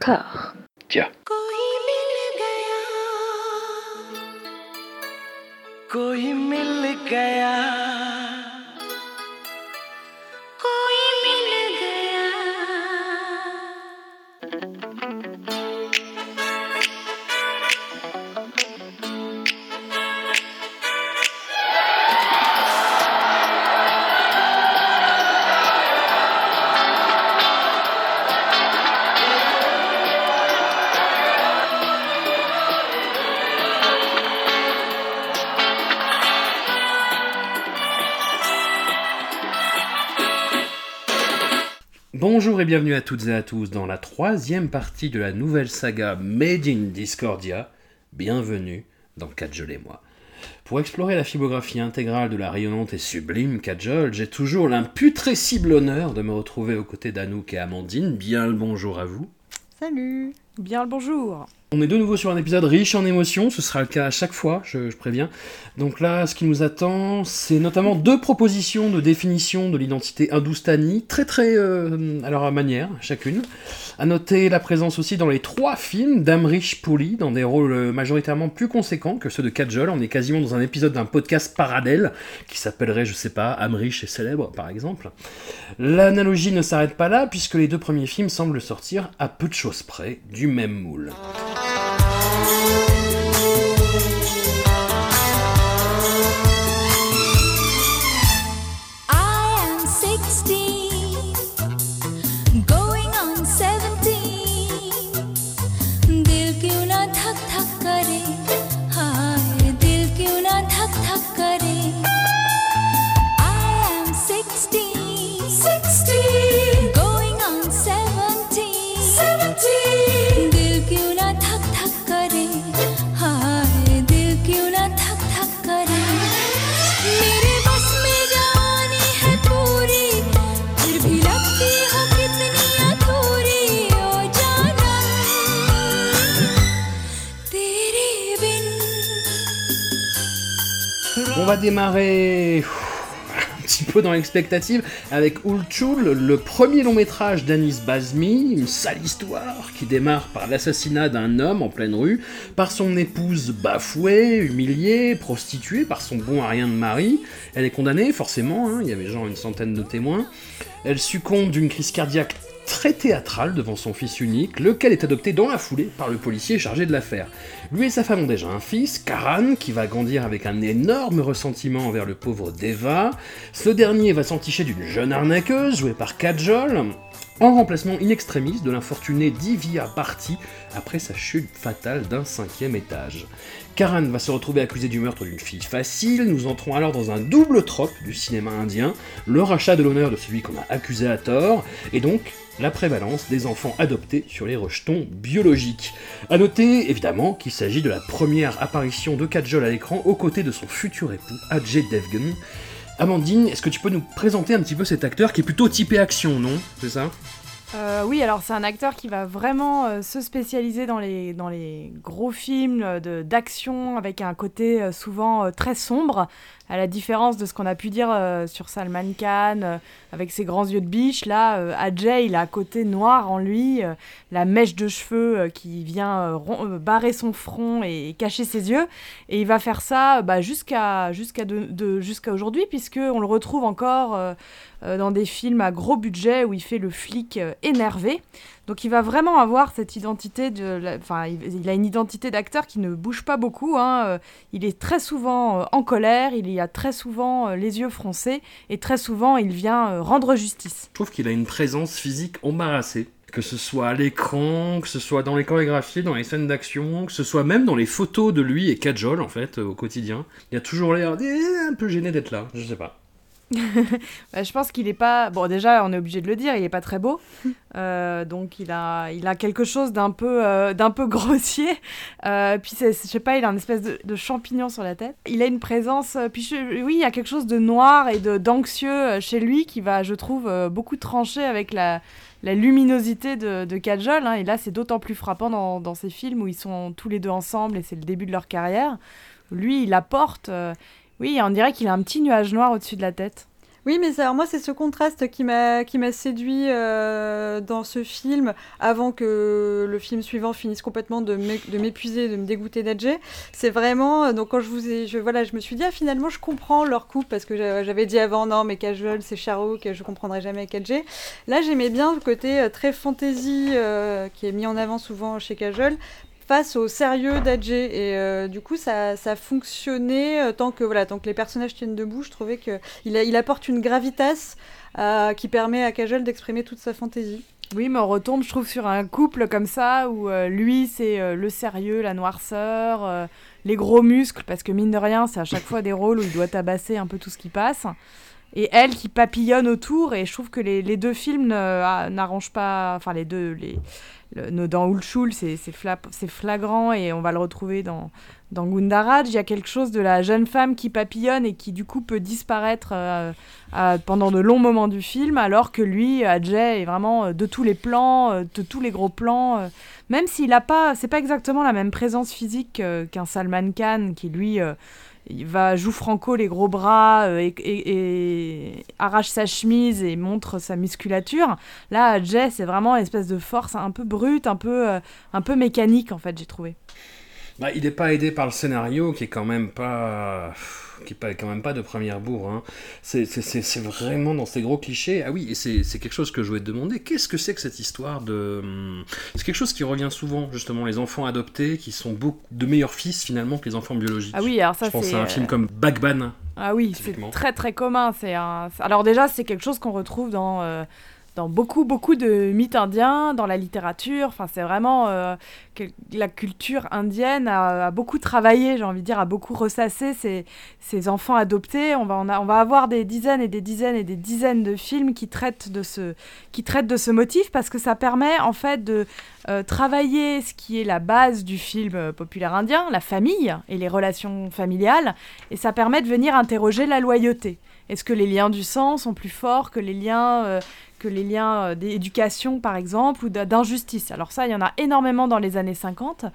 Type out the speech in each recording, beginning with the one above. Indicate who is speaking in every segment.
Speaker 1: cœur.
Speaker 2: Tiens.
Speaker 3: कोई मिल गया
Speaker 2: Bonjour et bienvenue à toutes et à tous dans la troisième partie de la nouvelle saga Made in Discordia. Bienvenue dans Kajol et moi. Pour explorer la filmographie intégrale de la rayonnante et sublime Kajol, j'ai toujours l'imputrescible honneur de me retrouver aux côtés d'Anouk et Amandine. Bien le bonjour à vous.
Speaker 4: Salut Bien le bonjour
Speaker 2: On est de nouveau sur un épisode riche en émotions, ce sera le cas à chaque fois, je, préviens. Donc là, ce qui nous attend, c'est notamment deux propositions de définition de l'identité hindoustanie, très très euh, à leur manière, chacune. À noter la présence aussi dans les trois films d'Amrish Puri, dans des rôles euh, majoritairement plus conséquents que ceux de Kajol. On est quasiment dans un épisode d'un podcast parallèle, qui s'appellerait, je sais pas, Amrish est célèbre, par exemple. L'analogie ne s'arrête pas là, puisque les deux premiers films semblent sortir à peu de choses près du même moule. Va démarrer un petit peu dans l'expectative avec Ulchul, le premier long métrage d'Anis Bazmi, une sale histoire qui démarre par l'assassinat d'un homme en pleine rue, par son épouse bafouée, humiliée, prostituée par son bon à rien de mari. Elle est condamnée, forcément, hein, il y avait genre une centaine de témoins. Elle succombe d'une crise cardiaque très théâtrale devant son fils unique, lequel est adopté dans la foulée par le policier chargé de l'affaire. Lui et sa femme ont déjà un fils, Karan, qui va grandir avec un énorme ressentiment envers le pauvre Deva. Ce dernier va s'enticher d'une jeune arnaqueuse, jouée par Kajol, en remplacement in extremis de l'infortuné Divya Bharti après sa chute fatale d'un cinquième étage. Karan va se retrouver accusé du meurtre d'une fille facile, nous entrons alors dans un double trope du cinéma indien, le rachat de l'honneur de celui qu'on a accusé à tort, et donc la prévalence des enfants adoptés sur les rejetons biologiques. A noter évidemment qu'il s'agit de la première apparition de Kajol à l'écran aux côtés de son futur époux Ajay Devgan. Amandine, est-ce que tu peux nous présenter un petit peu cet acteur qui est plutôt typé action, non? C'est ça?
Speaker 4: Euh, Oui, alors c'est un acteur qui va vraiment euh, se spécialiser dans les, dans les gros films euh, d'action avec un côté euh, souvent très sombre, à la différence de ce qu'on a pu dire euh, sur Salman Khan, euh, avec ses grands yeux de biche. Là, euh, Ajay, il a un côté noir en lui, euh, la mèche de cheveux qui vient barrer son front et, cacher ses yeux. Et il va faire ça bah, jusqu'à jusqu'à de- de- aujourd'hui, puisqu'on le retrouve encore dans des films à gros budget où il fait le flic énervé. Donc il va vraiment avoir cette identité de, enfin il, a une identité d'acteur qui ne bouge pas beaucoup. hein, euh, Il est très souvent euh, en colère, il y a très souvent euh, les yeux froncés et très souvent il vient rendre justice.
Speaker 2: Je trouve qu'il a une présence physique embarrassée. Que ce soit à l'écran, que ce soit dans les chorégraphies, dans les scènes d'action, que ce soit même dans les photos de lui et Kajol, en fait, au quotidien. Il a toujours l'air eh, un peu gêné d'être là, je sais pas.
Speaker 4: Bah, je pense qu'il est pas. Bon, déjà, on est obligé de le dire, il est pas très beau. Euh, donc, il a, il a quelque chose d'un peu, euh, d'un peu grossier. Euh, puis, c'est- je sais pas, il a une espèce de, de champignon sur la tête. Il a une présence. Puis, je- oui, il y a quelque chose de noir et de d'anxieux chez lui qui va, je trouve, beaucoup trancher avec la, la luminosité de, de Kajol. hein. Et là, c'est d'autant plus frappant dans, dans ces films où ils sont tous les deux ensemble et c'est le début de leur carrière. Lui, il apporte. euh, oui, on dirait qu'il a un petit nuage noir au-dessus de la tête.
Speaker 1: Oui, mais alors moi, c'est ce contraste qui m'a séduit euh, dans ce film avant que le film suivant finisse complètement de m'é- de m'épuiser, de me dégoûter d'Adjé. C'est vraiment euh, donc quand je vous ai je voilà, je me suis dit ah finalement je comprends leur couple parce que j'a- j'avais dit avant non mais Cajol c'est Charo que je comprendrai jamais avec Adjé. Là, j'aimais bien le côté euh, très fantasy qui est mis en avant souvent chez Cajol face au sérieux d'Adjé et euh, du coup ça, ça fonctionnait euh, tant que voilà tant que les personnages tiennent debout je trouvais que il, apporte une gravitas euh, qui permet à Kajol d'exprimer toute sa fantaisie
Speaker 4: Oui, mais on retombe, je trouve, sur un couple comme ça où lui, c'est le sérieux, la noirceur, les gros muscles, parce que mine de rien, c'est à chaque fois des rôles où il doit tabasser un peu tout ce qui passe. Et elle qui papillonne autour, et je trouve que les, les deux films ah, n'arrangent pas. Enfin, les deux. Les, le- dans Ulchul, c'est c'est fla- c'est flagrant, et on va le retrouver dans, dans Gundaraj. Il y a quelque chose de la jeune femme qui papillonne et qui, du coup, peut disparaître euh, pendant de longs moments du film, alors que lui, Adjay, est vraiment euh, de tous les plans, euh, de tous les gros plans. même s'il a pas, c'est pas exactement la même présence physique qu'un Salman Khan, qui lui il va joue franco les gros bras euh, et, arrache sa chemise et montre sa musculature. Là, Adjay, c'est vraiment une espèce de force un peu brute, un peu, euh, un peu mécanique en fait, j'ai trouvé.
Speaker 2: Bah, il n'est pas aidé par le scénario qui est quand même pas qui est pas, quand même pas de première bourre. Hein. C'est, vraiment dans ces gros clichés. Ah oui, et c'est, quelque chose que je voulais te demander. Qu'est-ce que c'est que cette histoire de... hum, C'est quelque chose qui revient souvent, justement, les enfants adoptés qui sont beaucoup de meilleurs fils finalement que les enfants biologiques.
Speaker 4: Ah oui, alors ça
Speaker 2: je pense à un film comme Bagban.
Speaker 4: Ah oui, c'est très très commun. Un... Alors déjà, c'est quelque chose qu'on retrouve dans, euh, dans beaucoup beaucoup de mythes indiens, dans la littérature. Enfin, c'est vraiment euh, que la culture indienne a, beaucoup travaillé, j'ai envie de dire, a beaucoup ressassé ces, ces enfants adoptés. On va, on, a- on va avoir des dizaines et des dizaines et des dizaines de films qui traitent de ce, qui traitent de ce motif parce que ça permet en fait de euh, travailler ce qui est la base du film euh, populaire indien, la famille et les relations familiales, et ça permet de venir interroger la loyauté. Est-ce que les liens du sang sont plus forts que les liens, que les liens euh, d'éducation, par exemple, ou d'injustice Alors ça, il y en a énormément dans les années 50. Euh,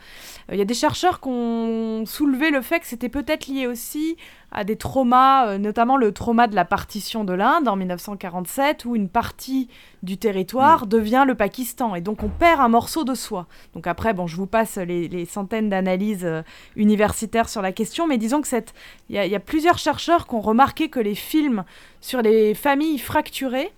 Speaker 4: Il y a des chercheurs qui ont soulevé le fait que c'était peut-être lié aussi à des traumas, euh, notamment le trauma de la partition de l'Inde en 1947, où une partie du territoire devient le Pakistan, et donc on perd un morceau de soi. Donc après, bon, je vous passe les, les centaines d'analyses universitaires sur la question, mais disons que cette il y, a- il y a plusieurs chercheurs qui ont remarqué que les films sur les familles fracturées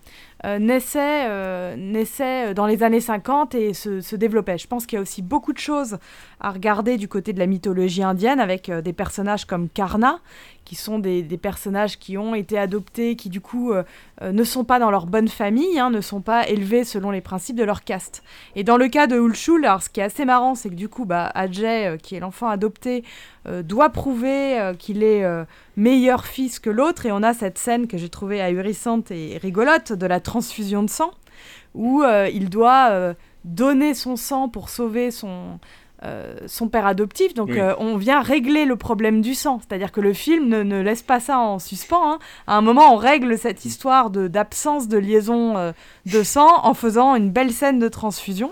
Speaker 4: euh, naissaient, euh, naissaient dans les années 50 et se, se développaient. Je pense qu'il y a aussi beaucoup de choses à regarder du côté de la mythologie indienne avec euh, des personnages comme Karna, qui sont des, personnages qui ont été adoptés, qui du coup euh, euh, ne sont pas dans leur bonne famille, hein, ne sont pas élevés selon les principes de leur caste. Et dans le cas de Ulchul, alors ce qui est assez marrant, c'est que du coup, bah, Ajay, euh, qui est l'enfant adopté, doit prouver qu'il est meilleur fils que l'autre. Et on a cette scène que j'ai trouvée ahurissante et rigolote de la transfusion de sang, où il doit donner son sang pour sauver son, euh, son père adoptif. Donc
Speaker 2: Oui.
Speaker 4: euh, on vient régler le problème du sang. C'est-à-dire que le film ne, ne laisse pas ça en suspens. hein. À un moment, on règle cette histoire de- d'absence de, liaison euh, de sang en faisant une belle scène de transfusion.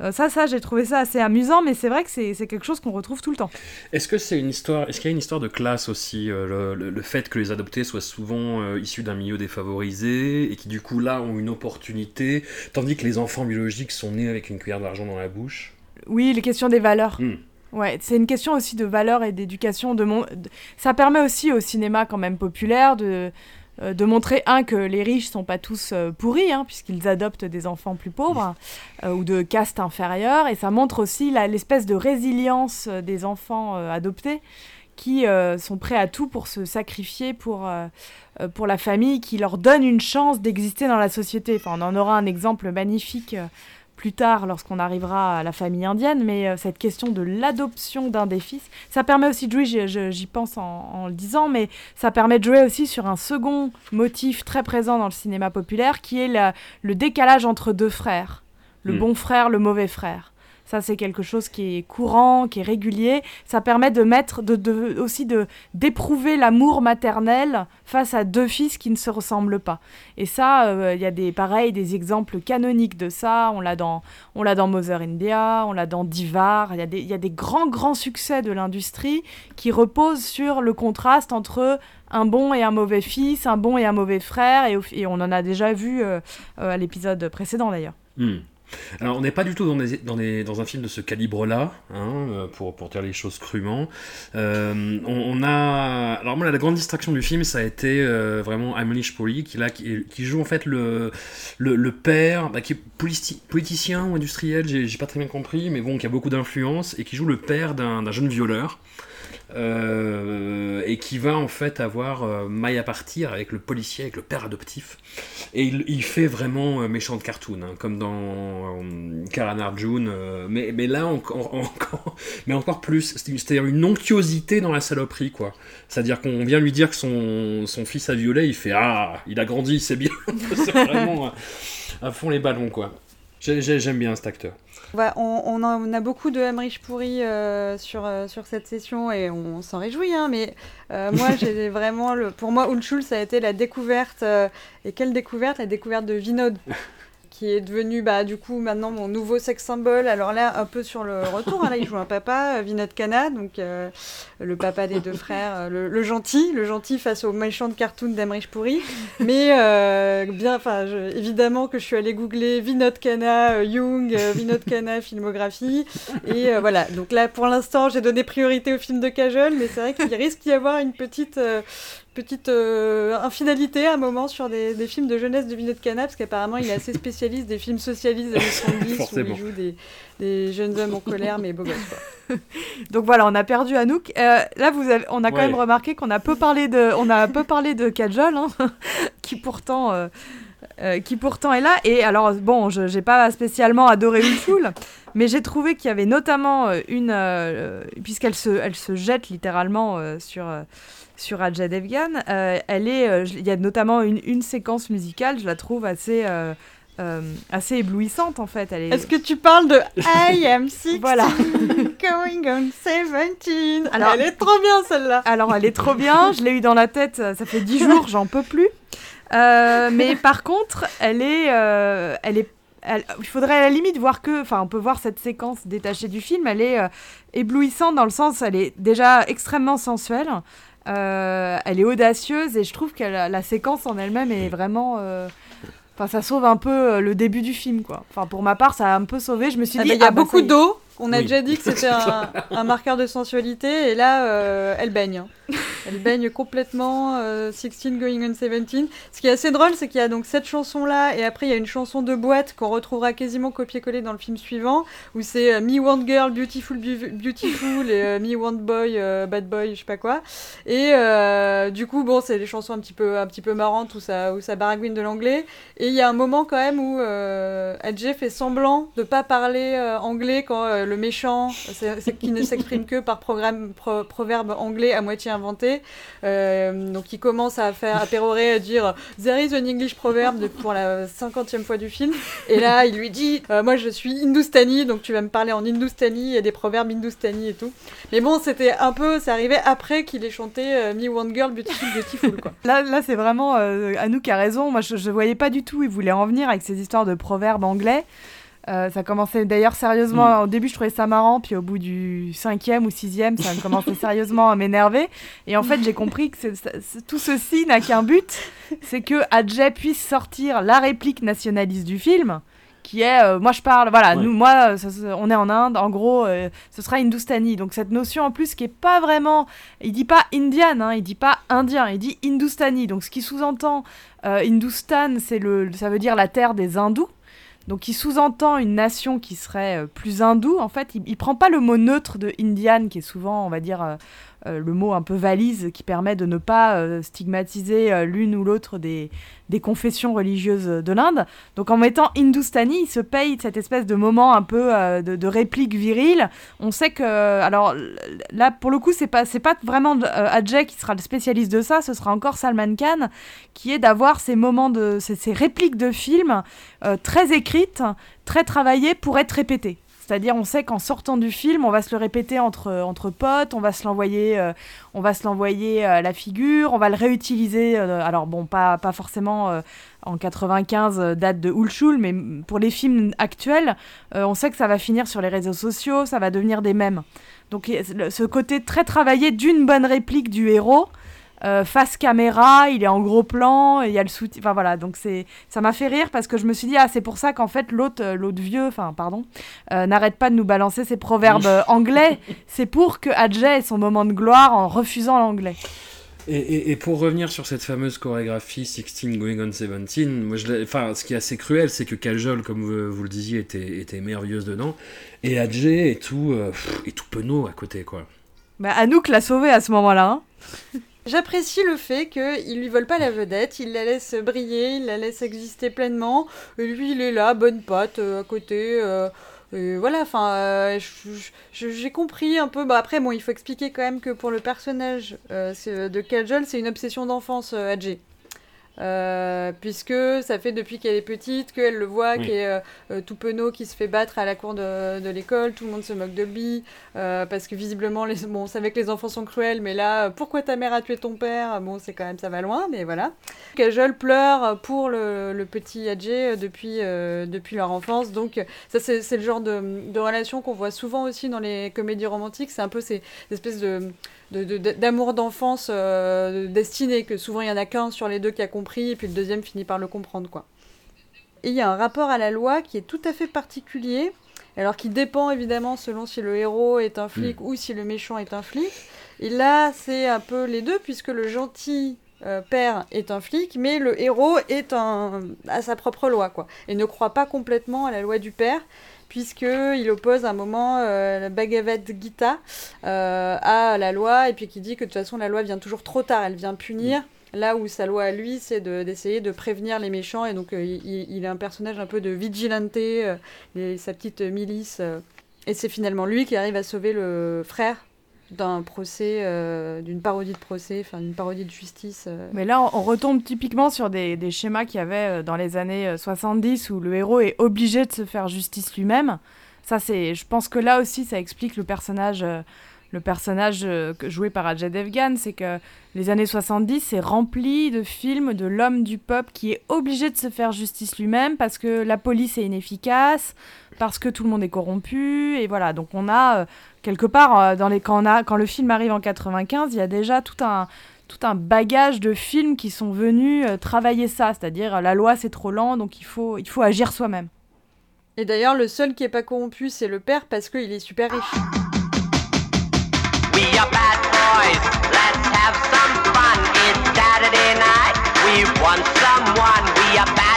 Speaker 4: Euh, ça, ça, j'ai trouvé ça assez amusant, mais c'est vrai que c'est c'est quelque chose qu'on retrouve tout le temps.
Speaker 2: Est-ce que c'est une histoire Est-ce qu'il y a une histoire de classe aussi euh, le, le- le fait que les adoptés soient souvent euh, issus d'un milieu défavorisé et qui du coup là ont une opportunité, tandis que les enfants biologiques sont nés avec une cuillère d'argent dans la bouche?
Speaker 4: Oui, les questions des valeurs.
Speaker 2: Hmm.
Speaker 4: Ouais, c'est une question aussi de valeurs et d'éducation. De mon... Ça permet aussi au cinéma quand même populaire de, euh, de montrer, un, que les riches sont pas tous euh, pourris, hein, puisqu'ils adoptent des enfants plus pauvres euh, ou de caste inférieure. Et ça montre aussi l'espèce de résilience des enfants euh, adoptés qui euh, sont prêts à tout pour se sacrifier pour, pour la famille, qui leur donne une chance d'exister dans la société. Enfin, on en aura un exemple magnifique plus tard lorsqu'on arrivera à la famille indienne, mais euh, cette question de l'adoption d'un des fils, ça permet aussi de jouer, j'y- pense en, en le disant, mais ça permet de jouer aussi sur un second motif très présent dans le cinéma populaire, qui est la- le décalage entre deux frères, le
Speaker 2: Mm.
Speaker 4: bon frère, le mauvais frère. Ça, c'est quelque chose qui est courant, qui est régulier. Ça permet de mettre, de, aussi de d'éprouver l'amour maternel face à deux fils qui ne se ressemblent pas. Et ça, euh, il y a des pareil, des exemples canoniques de ça. On l'a dans, on l'a dans Mother India, on l'a dans Divar. Il y a des, y a des grands grands succès de l'industrie qui reposent sur le contraste entre un bon et un mauvais fils, un bon et un mauvais frère, et on en a déjà vu euh, euh, à l'épisode précédent d'ailleurs.
Speaker 2: Hmm. Alors, on n'est pas du tout dans, des- dans, des- dans un film de ce calibre-là, hein, euh, pour, pour dire les choses crûment. Euh, on, a. Alors, moi, la grande distraction du film, ça a été euh, vraiment Amelish Puri, qui, qui, joue en fait le, le, le père, bah, qui est politi- politicien ou industriel, j'ai pas très bien compris, mais bon, qui a beaucoup d'influence, et qui joue le père d'un jeune violeur. Euh, et qui va en fait avoir euh, maille à partir avec le policier, avec le père adoptif. Et il, fait vraiment euh, méchant de cartoon, hein, comme dans euh, Karan Arjun, euh, mais, mais là encore, mais encore plus. C'est- C'est-à-dire une onctuosité dans la saloperie, quoi. C'est-à-dire qu'on vient lui dire que son, fils a violé, il fait Ah, il a grandi, c'est bien. c'est vraiment à, fond les ballons, quoi. J'ai- j'ai- J'aime bien cet acteur.
Speaker 1: On, on en- on a beaucoup de Emmerich pourri euh, sur, euh, sur cette session et on s'en réjouit, hein, mais euh, moi, j'ai vraiment. Le, pour moi, Ulchul, ça a été la découverte. et quelle découverte? La découverte de Vinod, qui est devenu, bah, du coup, maintenant mon nouveau sex symbole. Alors là, un peu sur le retour, hein, là, il joue un papa, Vinod Khanna, donc le papa des deux frères, euh, le, le gentil, le gentil face au méchant de cartoon d'Emmerich pourri. Mais euh, bien, enfin, évidemment que je suis allée googler Vinod Khanna, euh, Jung, euh, Vinod Khanna, filmographie. Et euh, voilà, donc là, pour l'instant, j'ai donné priorité au film de Kajol, mais c'est vrai qu'il risque d'y avoir une petite, petite euh, infinalité à un moment sur des, des films de jeunesse de Vinod Khanna, parce qu'apparemment, il est assez spécialiste des films socialistes des années 70, où il joue des, des jeunes hommes en colère, mais beaux gosses, quoi.
Speaker 4: Donc voilà, on a perdu Anouk. Euh, là, vous avez, on a quand
Speaker 2: Ouais.
Speaker 4: même remarqué qu'on a peu parlé de, on a peu parlé de Kajol, hein, qui pourtant, euh, euh, qui pourtant est là. Et alors, bon, je j'ai pas spécialement adoré Ulful, mais j'ai trouvé qu'il y avait notamment euh, une, euh, puisqu'elle se, elle se jette littéralement euh, sur. euh, sur Ajay Devgan, euh, elle est, euh, il y a notamment une, une séquence musicale, je la trouve assez, euh, euh, assez éblouissante en fait. Elle est,
Speaker 1: Est-ce que tu parles de I am 16,
Speaker 4: Voilà.
Speaker 1: going on 17
Speaker 4: Alors-
Speaker 1: Elle est trop bien celle-là
Speaker 4: Alors, elle est trop bien. Je l'ai eu dans la tête. Ça ça fait dix jours, j'en peux plus. Euh, mais par contre, elle est, euh, elle est. il faudrait à la limite voir que, enfin, on peut voir cette séquence détachée du film. Elle est euh, éblouissante dans le sens, elle est déjà extrêmement sensuelle. Euh, elle est audacieuse et je trouve que la, la séquence en elle-même est vraiment. euh, Enfin, ça sauve un peu euh, le début du film, quoi. Enfin, pour ma part, ça a un peu sauvé. Je me suis
Speaker 1: Ah
Speaker 4: dit,
Speaker 1: bah, Il y a
Speaker 4: ah bah,
Speaker 1: beaucoup d'eau. On a
Speaker 2: Oui.
Speaker 1: déjà dit que c'était un, un marqueur de sensualité. Et là, euh, elle baigne. hein. Elle baigne complètement. euh, 16 going on 17. Ce qui est assez drôle, c'est qu'il y a donc cette chanson-là. Et après, il y a une chanson de boîte qu'on retrouvera quasiment copié-collé dans le film suivant. Où c'est euh, Me Want Girl, Beautiful, Beautiful. et euh, Me Want Boy, euh, Bad Boy, je sais pas quoi. Et euh, du coup, bon, c'est des chansons un petit peu, un petit peu marrantes où ça, où ça baragouine de l'anglais. Et il y a un moment quand même où euh, Adjé fait semblant de pas parler euh, anglais quand euh, le méchant, c'est qui ne s'exprime que par programme, pro- proverbe anglais à moitié inventé. Euh, donc il commence à faire à pérorer, à dire There is an English proverb pour la cinquantième fois du film. Et là, il lui dit euh, Moi je suis Hindustani, donc tu vas me parler en y a des proverbes Hindustani et tout. Mais bon, c'était un peu, c'est arrivé après qu'il ait chanté euh, Me One Girl, Beautiful, Beautiful, quoi.
Speaker 4: Là, là c'est vraiment Anouk a raison. Moi, je, je voyais pas du tout il voulait en venir avec ces histoires de proverbes anglais. Euh, ça commençait d'ailleurs sérieusement. Au début, je trouvais ça marrant, puis au bout du cinquième ou sixième, ça commençait sérieusement à m'énerver. Et en fait, j'ai compris que tout ceci n'a qu'un but, c'est que Adjay puisse sortir la réplique nationaliste du film, qui est, euh, moi je parle, voilà,
Speaker 2: Ouais.
Speaker 4: nous, moi, ça, on est en Inde, en gros, euh, ce sera Hindustani. Donc cette notion en plus qui est pas vraiment, il dit pas Indian, hein, il dit pas Indien, il dit Hindustani. Donc ce qui sous-entend Hindustan, c'est le, ça veut dire la terre des hindous. Donc il sous-entend une nation qui serait euh, plus hindoue. En fait, il, il prend pas le mot neutre de Indian, qui est souvent, on va dire, euh, le mot un peu valise qui permet de ne pas euh, stigmatiser euh, l'une ou l'autre des, confessions religieuses de l'Inde. Donc en mettant Hindustani, il se paye cette espèce de moment un peu de, réplique virile. On sait que, alors là pour le coup, c'est pas pas vraiment Ajay qui sera le spécialiste de ça, ce sera encore Salman Khan qui est d'avoir ces moments de ces, répliques de films très écrites, très travaillées pour être répétées. C'est-à-dire, on sait qu'en sortant du film, on va se le répéter entre, entre potes, on va se l'envoyer, euh, on va se l'envoyer à la figure, on va le réutiliser. euh, alors bon, pas, pas forcément euh, en 95 euh, date de Hulchul, mais pour les films actuels, euh, on sait que ça va finir sur les réseaux sociaux, ça va devenir des mèmes. Donc ce côté très travaillé d'une bonne réplique du héros. Euh, face caméra, il est en gros plan, et il y a le soutien. Enfin voilà, donc c'est ça m'a fait rire parce que je me suis dit ah c'est pour ça qu'en fait l'autre euh, l'autre vieux, enfin pardon, euh, n'arrête pas de nous balancer ses proverbes anglais. C'est pour que Adjay ait son moment de gloire en refusant l'anglais.
Speaker 2: Et, et- et pour revenir sur cette fameuse chorégraphie 16 Going on 17, moi je enfin, ce qui est assez cruel, c'est que Kajol, comme vous, vous le disiez, était, était merveilleuse dedans, et Adjé est tout, euh, tout penaud à côté, quoi.
Speaker 4: Bah, Anouk l'a sauvé à ce moment-là. hein.
Speaker 1: J'apprécie le fait qu'ils lui volent pas la vedette, ils la laissent briller, ils la laissent exister pleinement. Et lui, il est là, bonne patte, euh, à côté. euh, voilà, enfin, euh, j'ai compris un peu. Bah après, bon, il faut expliquer quand même que pour le personnage de Kajol, c'est une obsession d'enfance, Adjé. Euh, puisque ça fait depuis qu'elle est petite qu'elle le voit,
Speaker 2: Oui.
Speaker 1: qui est euh, euh, tout penaud, qui se fait battre à la cour de, de l'école, tout le monde se moque de lui, euh, parce que visiblement, les... bon, on savait que les enfants sont cruels, mais là, pourquoi ta mère a tué ton père? Bon, c'est quand même, ça va loin, mais voilà. Kajol pleure pour le, le petit Adjé euh, depuis, depuis leur enfance, donc ça, c'est c'est le genre de, de relation qu'on voit souvent aussi dans les comédies romantiques, c'est un peu ces espèces de de- de- d'amour d'enfance euh, destiné, que souvent il y en a qu'un sur les deux qui a compris, et puis le deuxième finit par le comprendre, quoi. Et il y a un rapport à la loi qui est tout à fait particulier, alors qui dépend évidemment selon si le héros est un flic ou si le méchant est un flic. Et là, c'est un peu les deux, puisque le gentil euh, père est un flic, mais le héros est un, à sa propre loi, quoi, et ne croit pas complètement à la loi du père, puisqu'il oppose à un moment euh, la Bhagavad Gita euh, à la loi, et puis qui dit que de toute façon la loi vient toujours trop tard, elle vient punir. Là où sa loi à lui, c'est de- d'essayer de, prévenir les méchants, et donc euh, il, il est un personnage un peu de vigilante, il a sa petite milice, et c'est finalement lui qui arrive à sauver le frère d'un procès, euh, d'une parodie de procès, enfin d'une parodie de justice. euh.
Speaker 4: Mais là, on retombe typiquement sur des, des schémas qu'il y avait euh, dans les années euh, 70 où le héros est obligé de se faire justice lui-même. Ça, c'est, je pense que là aussi, ça explique le personnage, le personnage euh, joué par Ajay Devgan. C'est que les années 70, c'est rempli de films de l'homme du peuple qui est obligé de se faire justice lui-même parce que la police est inefficace, parce que tout le monde est corrompu. Et voilà, donc on a euh, quelque part, euh, dans les, quand, on a, quand le film arrive en 95, il y a déjà tout un tout un bagage de films qui sont venus travailler ça, c'est-à-dire la loi c'est trop lent, donc il faut, il faut agir soi-même.
Speaker 1: Et d'ailleurs, le seul qui est pas corrompu, c'est le père, parce qu'il est super riche.
Speaker 3: We want someone. We are bad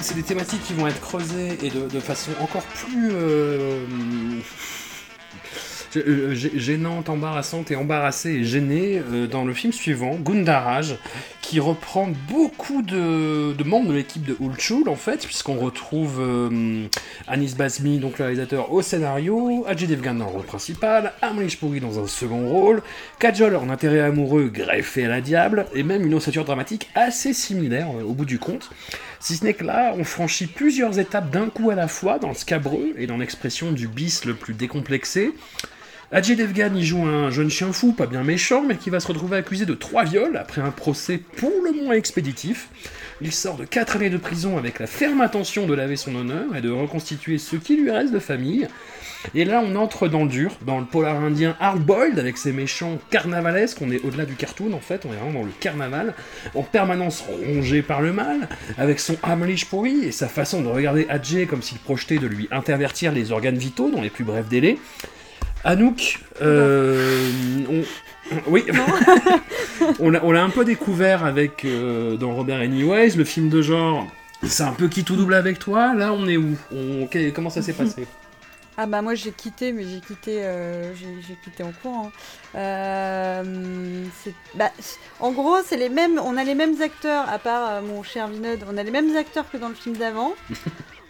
Speaker 2: c'est des thématiques qui vont être creusées et de, façon encore plus euh, euh, gê- gênante, embarrassante et embarrassée et gênée euh, dans le film suivant, Gundaraj, qui reprend beaucoup de, membres de l'équipe de Ulchul en fait, puisqu'on retrouve euh, Anis Basmi, donc le réalisateur, au scénario, Ajay Devgan dans le rôle principal, Amrish Puri dans un second rôle, Kajol en intérêt amoureux greffé à la diable, et même une ossature dramatique assez similaire euh, au bout du compte. Si ce n'est que là, on franchit plusieurs étapes d'un coup à la fois dans le scabreux et dans l'expression du bis le plus décomplexé. Ajay Devgan y joue un jeune chien fou, pas bien méchant, mais qui va se retrouver accusé de trois viols après un procès pour le moins expéditif. Il sort de quatre années de prison avec la ferme intention de laver son honneur et de reconstituer ce qui lui reste de famille. Et là, on entre dans le dur, dans le polar indien hard-boiled, avec ses méchants carnavalesques. On est au-delà du cartoon, en fait, on est vraiment dans le carnaval, en permanence rongé par le mal, avec son Amlish pourri et sa façon de regarder Adjé comme s'il projetait de lui intervertir les organes vitaux dans les plus brefs délais. Anouk, euh, on- oui, on l'a un peu découvert avec euh, dans Robert Anyways, le film de genre. C'est un peu qui tout double avec toi. Là, on est où? On- Comment ça s'est passé?
Speaker 1: Ah bah moi j'ai quitté, mais j'ai quitté, euh, j'ai quitté en courant. Euh, c'est- bah, en gros, c'est les mêmes, on a les mêmes acteurs, à part euh, mon cher Vinod, on a les mêmes acteurs que dans le film d'avant.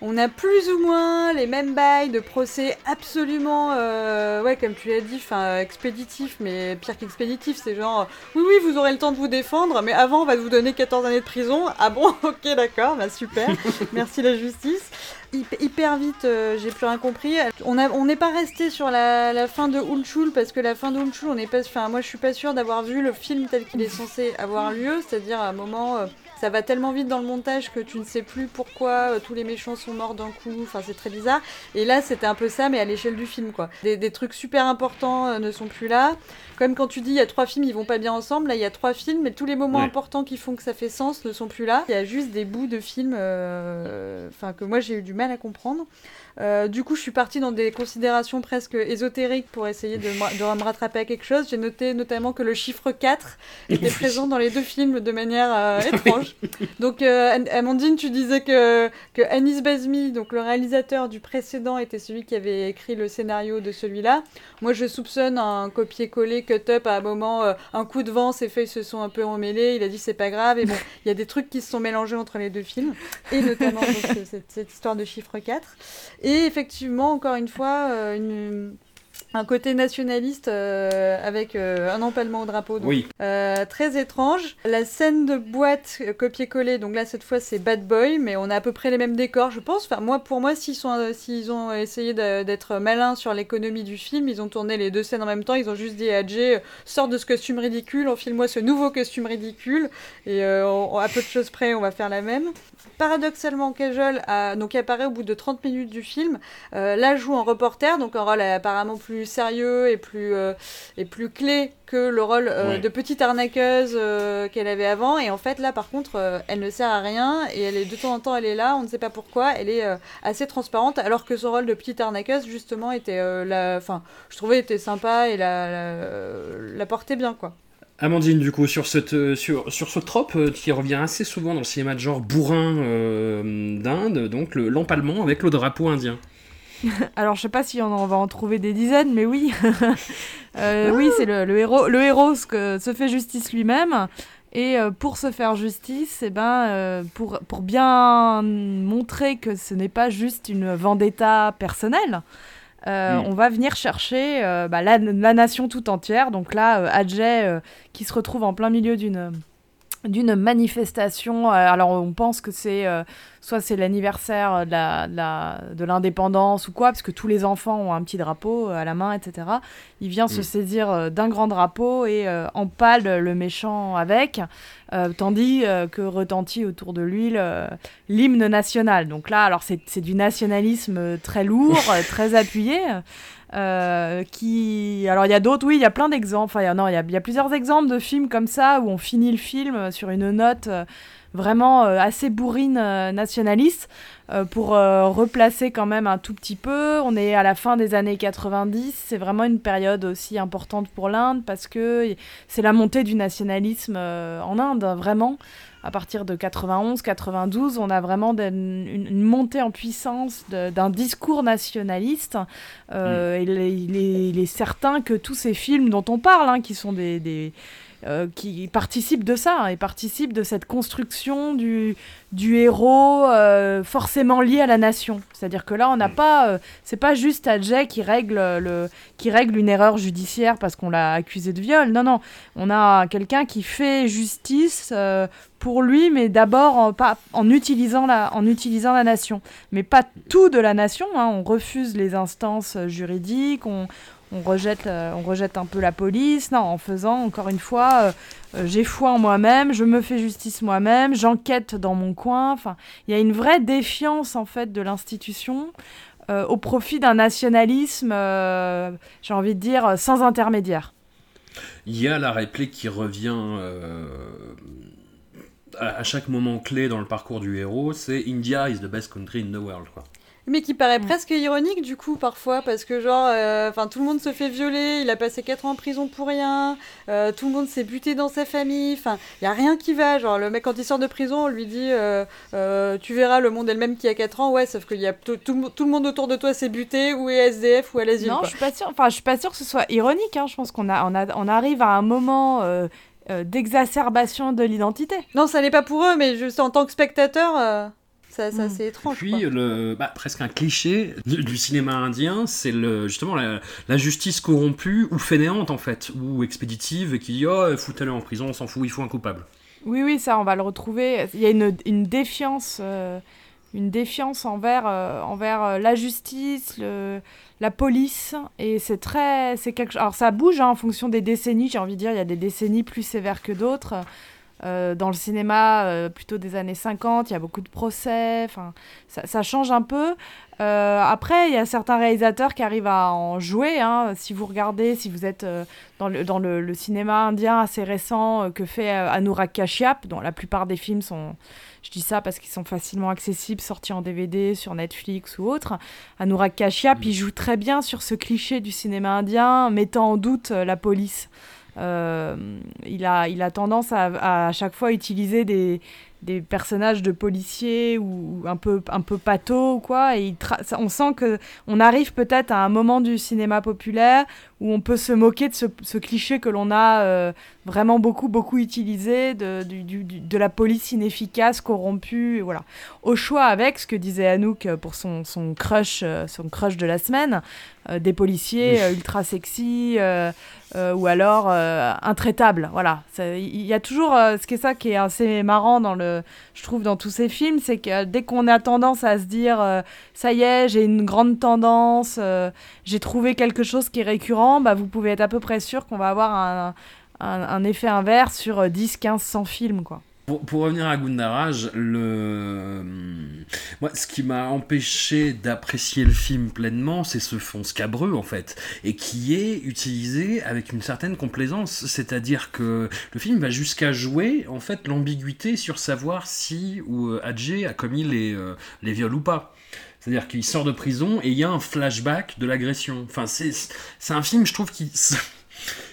Speaker 1: On a plus ou moins les mêmes bails de procès absolument, euh, ouais, comme tu l'as dit, enfin expéditif, mais pire qu'expéditif, c'est genre, oui, oui, vous aurez le temps de vous défendre, mais avant, on va vous donner 14 années de prison. Ah bon, ok, d'accord, bah super, merci la justice. Hyp- Hyper vite, euh, j'ai plus rien compris. On n'est pas resté sur la, fin de Hulchul parce que la fin de Hulchul, on n'est pas, enfin moi je suis pas sûre d'avoir vu le film tel qu'il est censé avoir lieu, c'est-à-dire à un moment. Ça va tellement vite dans le montage que tu ne sais plus pourquoi euh, tous les méchants sont morts d'un coup. Enfin, c'est très bizarre. Et là, c'était un peu ça, mais à l'échelle du film, quoi. Des, des trucs super importants euh, ne sont plus là. Comme quand tu dis il y a trois films, ils vont pas bien ensemble. Là, il y a trois films, mais tous les moments
Speaker 2: Ouais.
Speaker 1: importants qui font que ça fait sens ne sont plus là. Il y a juste des bouts de films, euh, enfin que moi j'ai eu du mal à comprendre. Euh, du coup, je suis partie dans des considérations presque ésotériques pour essayer de, me- de me rattraper à quelque chose. J'ai noté notamment que le chiffre 4 était présent dans les deux films de manière euh, étrange. Donc, euh, An- Amandine, tu disais que, que Anis Bazmi, donc le réalisateur du précédent, était celui qui avait écrit le scénario de celui-là. Moi, je soupçonne un copier-coller, cut-up à un moment, euh, un coup de vent, ses feuilles se sont un peu emmêlées. Il a dit c'est pas grave. Et bon, il y a des trucs qui se sont mélangés entre les deux films, et notamment donc, cette, cette histoire de chiffre 4. Et effectivement, encore une fois, euh, une- un côté nationaliste euh, avec euh, un empalement au drapeau. donc
Speaker 2: Oui,
Speaker 1: euh, très étrange. La scène de boîte copier-coller, donc là cette fois c'est Bad Boy, mais on a à peu près les mêmes décors, je pense. Enfin moi, pour moi, s'ils ont essayé d'être malins sur l'économie du film, ils ont tourné les deux scènes en même temps. Ils ont juste dit à Jay, sors de ce costume ridicule, enfile-moi ce nouveau costume ridicule, et on- on- à peu de choses près, on va faire la même. Paradoxalement, Cajol a, donc apparaît au bout de 30 minutes du film. Là, joue en reporter, donc un rôle apparemment plus sérieux et plus, euh, et plus clé que le rôle euh,
Speaker 2: Ouais.
Speaker 1: de petite arnaqueuse euh, qu'elle avait avant. Et en fait, là, par contre, elle ne sert à rien et elle est de temps en temps, elle est là, on ne sait pas pourquoi. Elle est assez transparente, alors que son rôle de petite arnaqueuse, justement, était la, enfin, je trouvais était sympa et la, la, la portait bien, quoi.
Speaker 2: Amandine, du coup, sur, cette, sur, sur ce trope euh, qui revient assez souvent dans le cinéma de genre bourrin euh, d'Inde, donc le- l'empalement avec le drapeau indien.
Speaker 4: Alors, je sais pas si on en va en trouver des dizaines, mais oui. Euh, Oui, c'est le, le héros, le héros que- se fait justice lui-même. Et euh, pour se faire justice, eh ben, euh, pour, pour bien montrer que ce n'est pas juste une vendetta personnelle, euh,
Speaker 2: Mm.
Speaker 4: on va venir chercher bah, la, la nation tout entière. Donc là, Adjay, qui se retrouve en plein milieu d'une d'une manifestation. alors on pense que c'est soit c'est l'anniversaire de la- l'indépendance ou quoi, parce que tous les enfants ont un petit drapeau euh, à la main, etc. Il vient se
Speaker 2: Mm.
Speaker 4: saisir euh, d'un grand drapeau et euh, empale le méchant avec, euh, tandis euh, que retentit autour de lui le- l'hymne national. Donc là, alors c'est du nationalisme très lourd, très appuyé. qui alors il y a d'autres oui il y a plein d'exemples enfin il y a- non il y a, il y a plusieurs exemples de films comme ça où on finit le film sur une note vraiment euh, assez bourrine euh, nationaliste euh, pour replacer quand même un tout petit peu. On est à la fin des années 90, c'est vraiment une période aussi importante pour l'Inde parce que c'est la montée du nationalisme en Inde, vraiment. À partir de 91, 92, on a vraiment une, montée en puissance d'un discours nationaliste. Euh, il est- il est- il est certain que tous ces films dont on parle, hein, qui sont des, des, euh, qui participent de ça, hein, et participent de cette construction du, du héros euh, forcément lié à la nation. C'est-à-dire que là, on n'a
Speaker 2: Mm.
Speaker 4: pas, euh, c'est pas juste Adjay qui règle le, qui règle une erreur judiciaire parce qu'on l'a accusé de viol. Non, non, on a quelqu'un qui fait justice pour lui, mais d'abord en, utilisant la, en utilisant la nation, mais pas tout de la nation. hein. On refuse les instances juridiques, on on rejette, euh, on rejette un peu la police, non, en faisant, encore une fois, euh, euh, j'ai foi en moi-même, je me fais justice moi-même, j'enquête dans mon coin. Il y a une vraie défiance, en fait, de l'institution au profit d'un nationalisme, j'ai envie de dire, sans intermédiaire.
Speaker 2: Il y a la réplique qui revient à chaque moment clé dans le parcours du héros, c'est India is the best country in the world. Quoi.
Speaker 1: Mais qui paraît
Speaker 4: Mm.
Speaker 1: presque ironique du coup parfois parce que genre, euh, enfin tout le monde se fait violer, il a passé 4 ans en prison pour rien, euh, tout le monde s'est buté dans sa famille, enfin il y a rien qui va. Genre le mec quand il sort de prison, on lui dit euh, tu verras le monde est le même qu'il y a 4 ans, ouais sauf qu'il y a tout, tout, le monde autour de toi s'est buté ou est SDF ou à l'asile.
Speaker 4: Non, je suis pas sûre. Enfin, je suis pas sûre que ce soit ironique. hein. Je pense qu'on a, on a, on arrive à un moment d'exacerbation de l'identité.
Speaker 1: Non ça n'est pas pour eux mais juste en tant que spectateur, ça, ça
Speaker 4: Mm.
Speaker 1: c'est étrange.
Speaker 2: Puis
Speaker 1: quoi.
Speaker 2: le, bah, presque un cliché du, du cinéma indien, c'est le, justement la, la justice corrompue ou fainéante en fait, ou expéditive et qui dit oh foutez-le en prison, on s'en fout, il faut un coupable.
Speaker 4: Oui, oui, ça, on va le retrouver. Il y a une, une défiance, euh, une défiance envers, euh, envers euh, la justice, le, la police, et c'est très, c'est quelque. Alors ça bouge hein, en fonction des décennies. J'ai envie de dire, il y a des décennies plus sévères que d'autres. Euh, dans le cinéma, euh, plutôt des années 50, il y a beaucoup de procès. Ça, ça change un peu. Euh, après, il y a certains réalisateurs qui arrivent à en jouer. hein. Si vous regardez, si vous êtes dans, le, dans le, le cinéma indien assez récent que fait Anurag Kashyap, dont la plupart des films sont, je dis ça parce qu'ils sont facilement accessibles, sortis en DVD sur Netflix ou autre. Anurag Kashyap, il joue très bien sur ce cliché du cinéma indien, mettant en doute la police. Euh, il, a, il a tendance à, à, chaque fois utiliser des, des personnages de policiers ou, un peu un peu pato ou quoi. Et on sent que on arrive peut-être à un moment du cinéma populaire où on peut se moquer de ce, cliché que l'on a euh, vraiment beaucoup beaucoup utilisé de, du, de la police inefficace corrompue voilà. Au choix avec ce que disait Anouk euh, pour son, son crush son crush de la semaine des policiers euh, ultra sexy euh, euh, ou alors euh, intraitables. Voilà, il y a toujours euh, ce qui est ça qui est assez marrant dans le, je trouve dans tous ces films, c'est que dès qu'on a tendance à se dire euh, ça y est, j'ai une grande tendance, euh, j'ai trouvé quelque chose qui est récurrent, bah vous pouvez être à peu près sûr qu'on va avoir un, un, un effet inverse sur euh, 10, 15, 100 films quoi.
Speaker 2: Pour, revenir à Gundaraj, le... Moi, ce qui m'a empêché d'apprécier le film pleinement, c'est ce fond scabreux, en fait, et qui est utilisé avec une certaine complaisance. C'est-à-dire que le film va jusqu'à jouer, en fait, l'ambiguïté sur savoir si ou euh, a commis les, euh, les viols ou pas. C'est-à-dire qu'il sort de prison et il y a un flashback de l'agression. Enfin, c'est un film, je trouve, qui...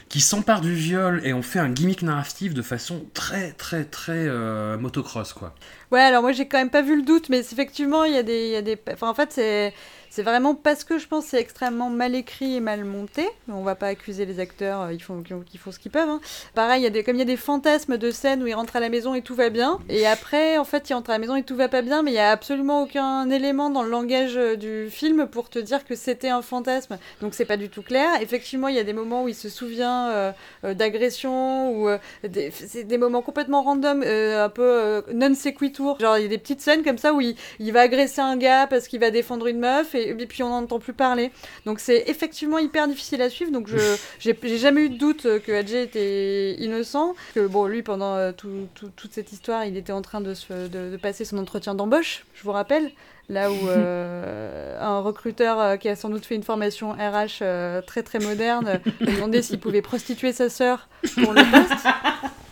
Speaker 2: qui s'empare du viol et on fait un gimmick narratif de façon très très très euh, motocross quoi.
Speaker 1: Ouais, alors moi j'ai quand même pas vu le doute, mais effectivement il y a des, il y a des, enfin en fait c'est, c'est vraiment parce que je pense c'est extrêmement mal écrit et mal monté. On va pas accuser les acteurs, euh, ils font, qu'ils font ce qu'ils peuvent. hein. Pareil, il y a des, comme il y a des fantasmes de scènes où ils rentrent à la maison et tout va bien, et après en fait ils rentrent à la maison et tout va pas bien, mais il y a absolument aucun élément dans le langage euh, du film pour te dire que c'était un fantasme. Donc c'est pas du tout clair. Effectivement, il y a des moments où il se souvient euh, euh, d'agression ou des, moments complètement random, un peu non sequitur. Genre, il y a des petites scènes comme ça où il, il va agresser un gars parce qu'il va défendre une meuf et, et puis on n'en entend plus parler. Donc, c'est effectivement hyper difficile à suivre. Donc, je j'ai jamais eu de doute que Adjé était innocent. Que bon, lui, pendant euh, tout- tout- toute cette histoire, il était en train de, se, de, de passer son entretien d'embauche, je vous rappelle. Là où euh, un recruteur euh, qui a sans doute fait une formation RH euh, très très moderne lui a demandé s'il pouvait prostituer sa sœur pour le poste.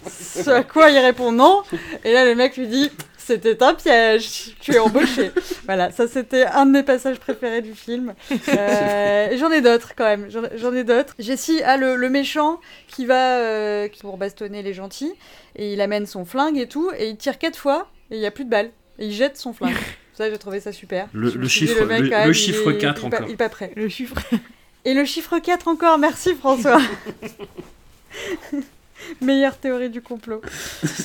Speaker 1: Ce à quoi il répond non. Et là, le mec lui dit C'était un piège, tu es embauché. voilà, ça c'était un de mes passages préférés du film. Euh, j'en ai d'autres quand même, j'en ai d'autres. Jessie a le, le méchant qui va euh, qui- pour bastonner les gentils et il amène son flingue et tout et il tire quatre fois et il n'y a plus de balles. Et il jette son flingue. Ça, j'ai trouvé ça super.
Speaker 2: Le- chiffre-
Speaker 1: mec,
Speaker 2: le-
Speaker 1: même,
Speaker 2: le
Speaker 1: il
Speaker 2: chiffre
Speaker 1: est-
Speaker 2: 4
Speaker 1: il
Speaker 2: encore.
Speaker 1: Il pas prêt.
Speaker 4: Le chiffre.
Speaker 1: Et le chiffre 4 encore, merci François. Meilleure théorie du complot.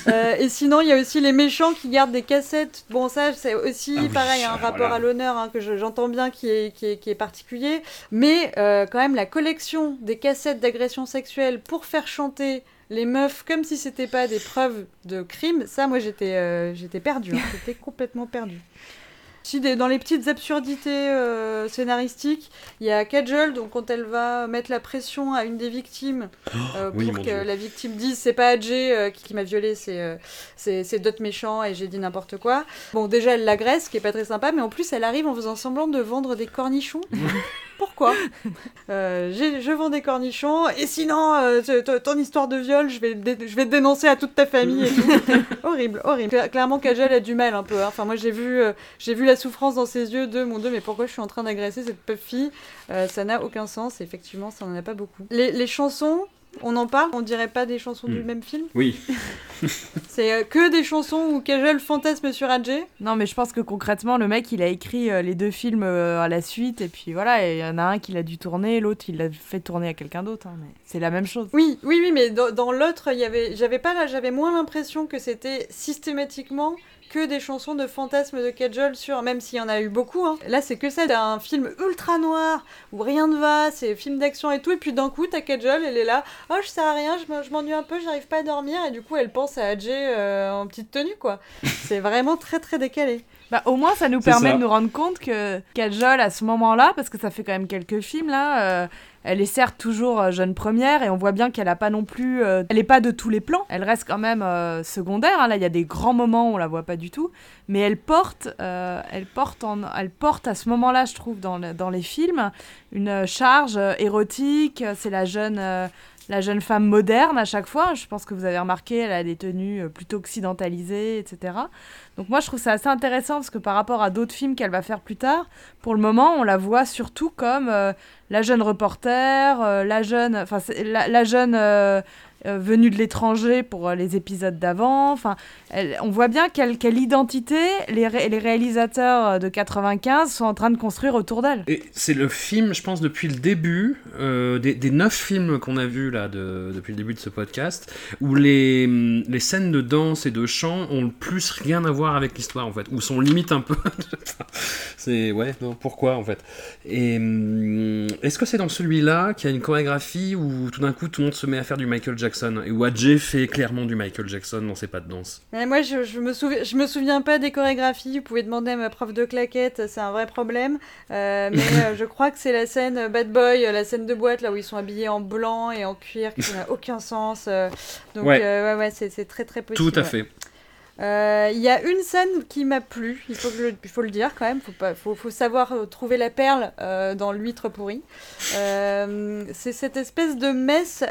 Speaker 1: Euh, et sinon, il y a aussi les méchants qui gardent des cassettes. Bon, ça, c'est aussi
Speaker 2: Ah oui,
Speaker 1: pareil, un rapport à l'honneur hein, que je- j'entends bien qui est, qui, est, qui est particulier. Mais euh, quand même, la collection des cassettes d'agression sexuelle pour faire chanter les meufs comme si c'était pas des preuves de crime, ça, moi, j'étais euh, j'étais perdue. hein. J'étais complètement perdue. Si, des- dans les petites absurdités euh, scénaristiques, il y a Kajol, donc quand elle va mettre la pression à une des victimes euh, pour que
Speaker 2: Dieu.
Speaker 1: la victime dise c'est pas Adjé euh, qui, qui m'a violé, c'est euh, c'est c'est d'autres méchants et j'ai dit n'importe quoi. Bon, déjà elle l'agresse, ce qui est pas très sympa, mais en plus elle arrive en faisant semblant de vendre des cornichons. Pourquoi Euh, Je vends des cornichons et sinon, euh, ton histoire de viol, je vais, je te dénoncer à toute ta famille et tout. horrible, horrible. Cla- Clairement, Kajal a du mal un peu. hein. Enfin, moi, j'ai vu, euh, j'ai vu la souffrance dans ses yeux de mon Dieu, mais pourquoi je suis en train d'agresser cette pauvre fille Ça n'a aucun sens. Et effectivement, ça n'en a pas beaucoup. Les, les chansons. On en parle, on dirait pas des chansons du
Speaker 2: Mm.
Speaker 1: même film.
Speaker 2: Oui.
Speaker 1: C'est euh, que des chansons où Kajal fantasme sur Adjé.
Speaker 4: Non, mais je pense que concrètement, le mec, il a écrit euh, les deux films euh, à la suite, et puis voilà, et il y en a un qui l'a dû tourner, l'autre, il l'a fait tourner à quelqu'un d'autre. hein, mais c'est la même chose.
Speaker 1: Oui, oui, oui, mais dans, dans l'autre, il y avait, j'avais pas là, j'avais moins l'impression que c'était systématiquement que des chansons de fantasmes de Kajol sur, même s'il y en a eu beaucoup. hein. Là, c'est que ça, c'est un film ultra noir où rien ne va, c'est film d'action et tout, et puis d'un coup, t'as Kajol, elle est là, oh, je sais à rien, je me- je m'ennuie un peu, j'arrive pas à dormir, et du coup, elle pense à Adjé euh, en petite tenue, quoi. c'est vraiment très très décalé.
Speaker 4: Bah, au moins, ça nous permet
Speaker 2: ça.
Speaker 4: de nous rendre compte que Kajol, à ce moment-là, parce que ça fait quand même quelques films là, euh, elle est certes toujours euh, jeune première et on voit bien qu'elle a pas non plus, euh, elle est pas de tous les plans. Elle reste quand même euh, secondaire. hein. Là, il y a des grands moments où on la voit pas du tout, mais elle porte, elle porte en, elle porte à ce moment-là, je trouve, dans, le- dans les films, une charge érotique. C'est la jeune. La jeune femme moderne à chaque fois, je pense que vous avez remarqué, elle a des tenues euh, plutôt occidentalisées, etc. Donc moi je trouve ça assez intéressant parce que par rapport à d'autres films qu'elle va faire plus tard, pour le moment on la voit surtout comme euh, la jeune reporter, euh, la jeune, enfin la, jeune euh, venue de l'étranger pour euh, les épisodes d'avant. Enfin, on voit bien quelle, identité les, ré- les réalisateurs euh, de 95 sont en train de construire autour d'elle.
Speaker 2: Et c'est le film, je pense, depuis le début, des, neuf films qu'on a vus là de- depuis le début de ce podcast, où les, hum, les scènes de danse et de chant ont le plus rien à voir avec l'histoire en fait, ou sont limite un peu. c'est ouais, non, pourquoi en fait? Hum, est-ce que c'est dans celui-là qu'il y a une chorégraphie où tout d'un coup tout le monde se met à faire du Michael Jackson? Et où Adjé fait clairement du Michael Jackson dans ses pas de danse
Speaker 1: Mais moi, je, je me souviens, je me souviens pas des chorégraphies. Vous pouvez demander à ma prof de claquettes, c'est un vrai problème. Euh, mais euh, je crois que c'est la scène euh, Bad Boy, la scène de boîte là où ils sont habillés en blanc et en cuir, qui n'a aucun sens. donc
Speaker 2: Ouais.
Speaker 1: ouais, ouais, c'est c'est très très possible.
Speaker 2: Tout à
Speaker 1: ouais.
Speaker 2: fait.
Speaker 1: Euh, Il y a une scène qui m'a plu, il faut, le- il faut le dire quand même, faut, pas, faut, faut savoir euh, trouver la perle euh, dans l'huître pourrie. Euh, c'est cette espèce de messe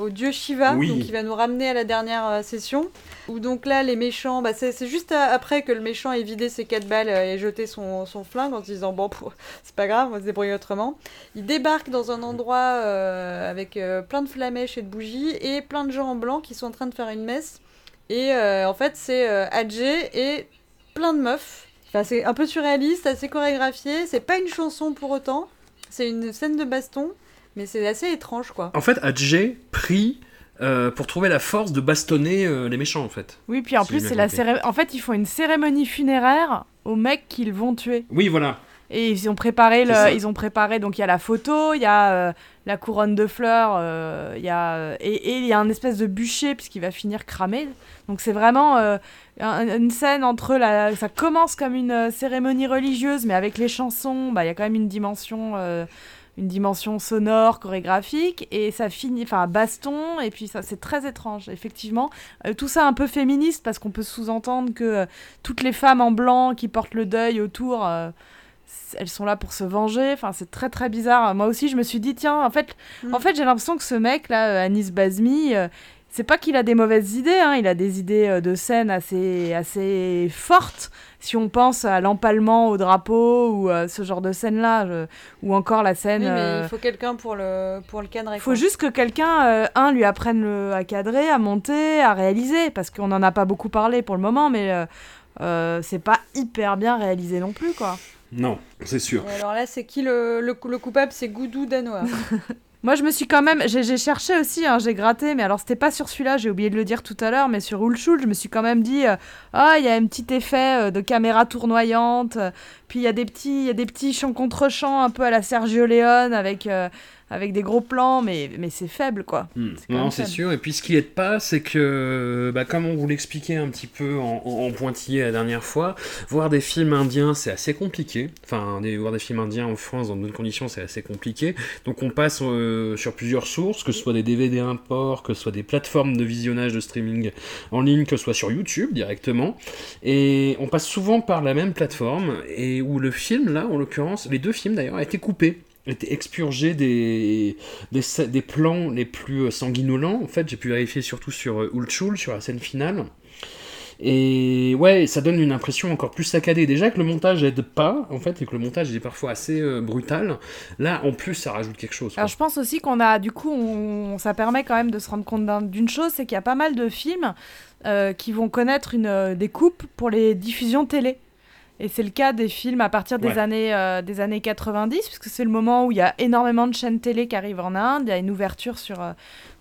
Speaker 1: au dieu Shiva,
Speaker 2: Oui.
Speaker 1: donc qui va nous ramener à la dernière session, où donc là les méchants, bah, c'est juste à- après que le méchant ait vidé ses quatre balles et jeté son, son flingue en se disant bon, c'est pas grave, on va se débrouiller autrement. Il débarque dans un endroit avec plein de flamèches et de bougies et plein de gens en blanc qui sont en train de faire une messe. Et euh, en fait, c'est euh, Adjé et plein de meufs. Enfin, c'est un peu surréaliste, assez chorégraphié. C'est pas une chanson pour autant. C'est une scène de baston, mais c'est assez étrange, quoi.
Speaker 2: En fait, Adjé prie euh, pour trouver la force de bastonner euh, les méchants en fait.
Speaker 4: Oui, puis en
Speaker 2: Si
Speaker 4: plus, c'est la
Speaker 2: compris.
Speaker 4: céré- en fait, ils font une cérémonie funéraire aux mecs qu'ils vont tuer.
Speaker 2: Oui, voilà.
Speaker 4: Et ils ont préparé, le, ils ont préparé, donc il y a la photo, il y a euh, la couronne de fleurs, euh, il y a, euh, et il y a un espèce de bûcher puisqu'il va finir cramé. Donc c'est vraiment euh, un- une scène entre la, ça commence comme une cérémonie religieuse, mais avec les chansons, bah il y a quand même une dimension. une dimension sonore, chorégraphique, et ça finit, enfin, baston, et puis ça, c'est très étrange, effectivement. Tout ça un peu féministe, parce qu'on peut sous-entendre que toutes les femmes en blanc qui portent le deuil autour, elles sont là pour se venger. Enfin, c'est très très bizarre. Moi aussi, je me suis dit, tiens, en fait,
Speaker 1: Mm.
Speaker 4: en fait j'ai l'impression que ce mec là, euh, Anis Bazmi, euh, c'est pas qu'il a des mauvaises idées, hein, il a des idées euh, de scène assez, assez fortes. Si on pense à l'empalement au drapeau ou euh, ce genre de scène-là, je- ou encore la scène.
Speaker 1: Oui, mais
Speaker 4: euh,
Speaker 1: il faut quelqu'un pour le, pour le cadrer.
Speaker 4: il faut
Speaker 1: quoi.
Speaker 4: juste que quelqu'un, un, lui apprenne le- à cadrer, à monter, à réaliser, parce qu'on n'en a pas beaucoup parlé pour le moment, mais c'est pas hyper bien réalisé non plus, quoi.
Speaker 2: Non, c'est sûr.
Speaker 1: Et alors là, c'est qui le, le, le coupable? C'est Goudou Danois.
Speaker 4: Moi, je me suis quand même, j'ai cherché aussi, hein, j'ai gratté, mais alors c'était pas sur celui-là, j'ai oublié de le dire tout à l'heure, mais sur Ulchul, je me suis quand même dit, euh, ah, il y a un petit effet euh, de caméra tournoyante, euh, puis il y a des petits, il y a des petits chants contre chants un peu à la Sergio Leone avec. euh, avec des gros plans, mais, mais c'est faible, quoi.
Speaker 2: Hmm. Non, c'est sûr. Et puis ce qui aide pas, c'est que, bah, comme on vous l'expliquait un petit peu en, en- en pointillé la dernière fois, voir des films indiens, c'est assez compliqué. Enfin, des- voir des films indiens en France dans d'autres conditions, c'est assez compliqué. Donc on passe euh, sur plusieurs sources, que ce soit des DVD import, que ce soit des plateformes de visionnage de streaming en ligne, que ce soit sur YouTube directement. Et on passe souvent par la même plateforme, et où le film, là, en l'occurrence, les deux films d'ailleurs, a été coupé. Été expurgé des, des, plans les plus euh, sanguinolents. En fait, j'ai pu vérifier surtout sur euh, Ulchul, sur la scène finale. Et ouais, ça donne une impression encore plus saccadée. Déjà que le montage aide pas, en fait, et que le montage est parfois assez euh, brutal. Là, en plus, ça rajoute quelque chose.
Speaker 4: Alors je pense aussi qu'on a, du coup, ça permet quand même de se rendre compte d'un- d'une chose, c'est qu'il y a pas mal de films qui vont connaître une, des coupes pour les diffusions télé. Et c'est le cas des films à partir des,
Speaker 2: Ouais.
Speaker 4: années, euh, des années 90, puisque c'est le moment où il y a énormément de chaînes télé qui arrivent en Inde, il y a une ouverture sur... euh,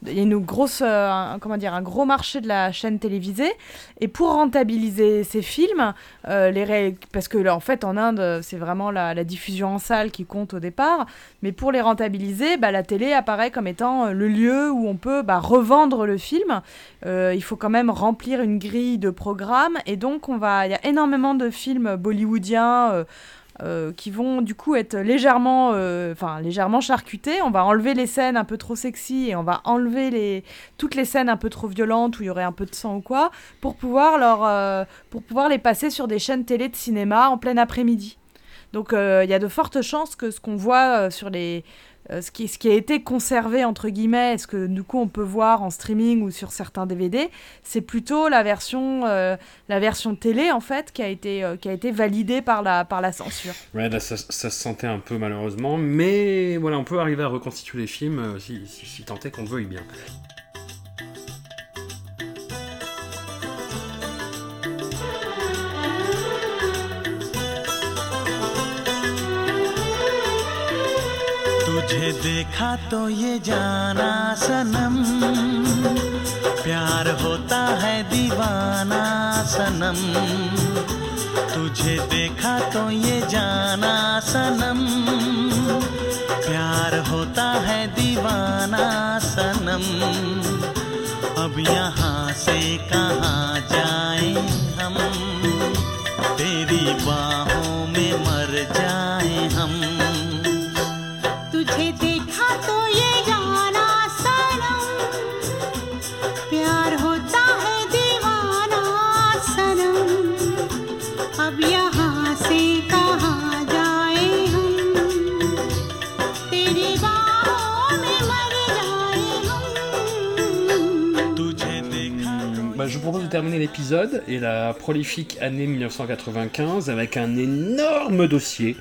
Speaker 4: il y a une grosse, euh, comment dire, un gros marché de la chaîne télévisée. Et pour rentabiliser ces films, euh, les parce que en fait en Inde, c'est vraiment la, diffusion en salle qui compte au départ. Mais pour les rentabiliser, bah, la télé apparaît comme étant euh, le lieu où on peut bah, revendre le film. Il faut quand même remplir une grille de programmes. Et donc, on va, il y a énormément de films bollywoodiens. Euh, qui vont du coup être légèrement, euh, enfin légèrement charcutés. On va enlever les scènes un peu trop sexy et on va enlever les, toutes les scènes un peu trop violentes où il y aurait un peu de sang ou quoi, pour pouvoir, leur, euh, pour pouvoir les passer sur des chaînes télé de cinéma en plein après-midi. Donc il y a de fortes chances que ce qu'on voit sur les... euh, ce, qui, ce a été conservé, entre guillemets, ce que du coup on peut voir en streaming ou sur certains DVD, c'est plutôt la version, euh, la version télé, en fait, qui a été, euh, validée par la, censure.
Speaker 2: Ouais, là, ça, se sentait un peu malheureusement, mais voilà, on peut arriver à reconstituer les films si, si, si tant est qu'on le veuille bien.
Speaker 5: तुझे देखा तो ये जाना सनम। प्यार होता है दीवाना सनम। तुझे देखा तो ये जाना सनम। प्यार होता है दीवाना सनम। अब यहाँ से कहाँ जाए हम? तेरी बाहों में मर
Speaker 2: terminer l'épisode et la prolifique année 1995 avec un énorme dossier.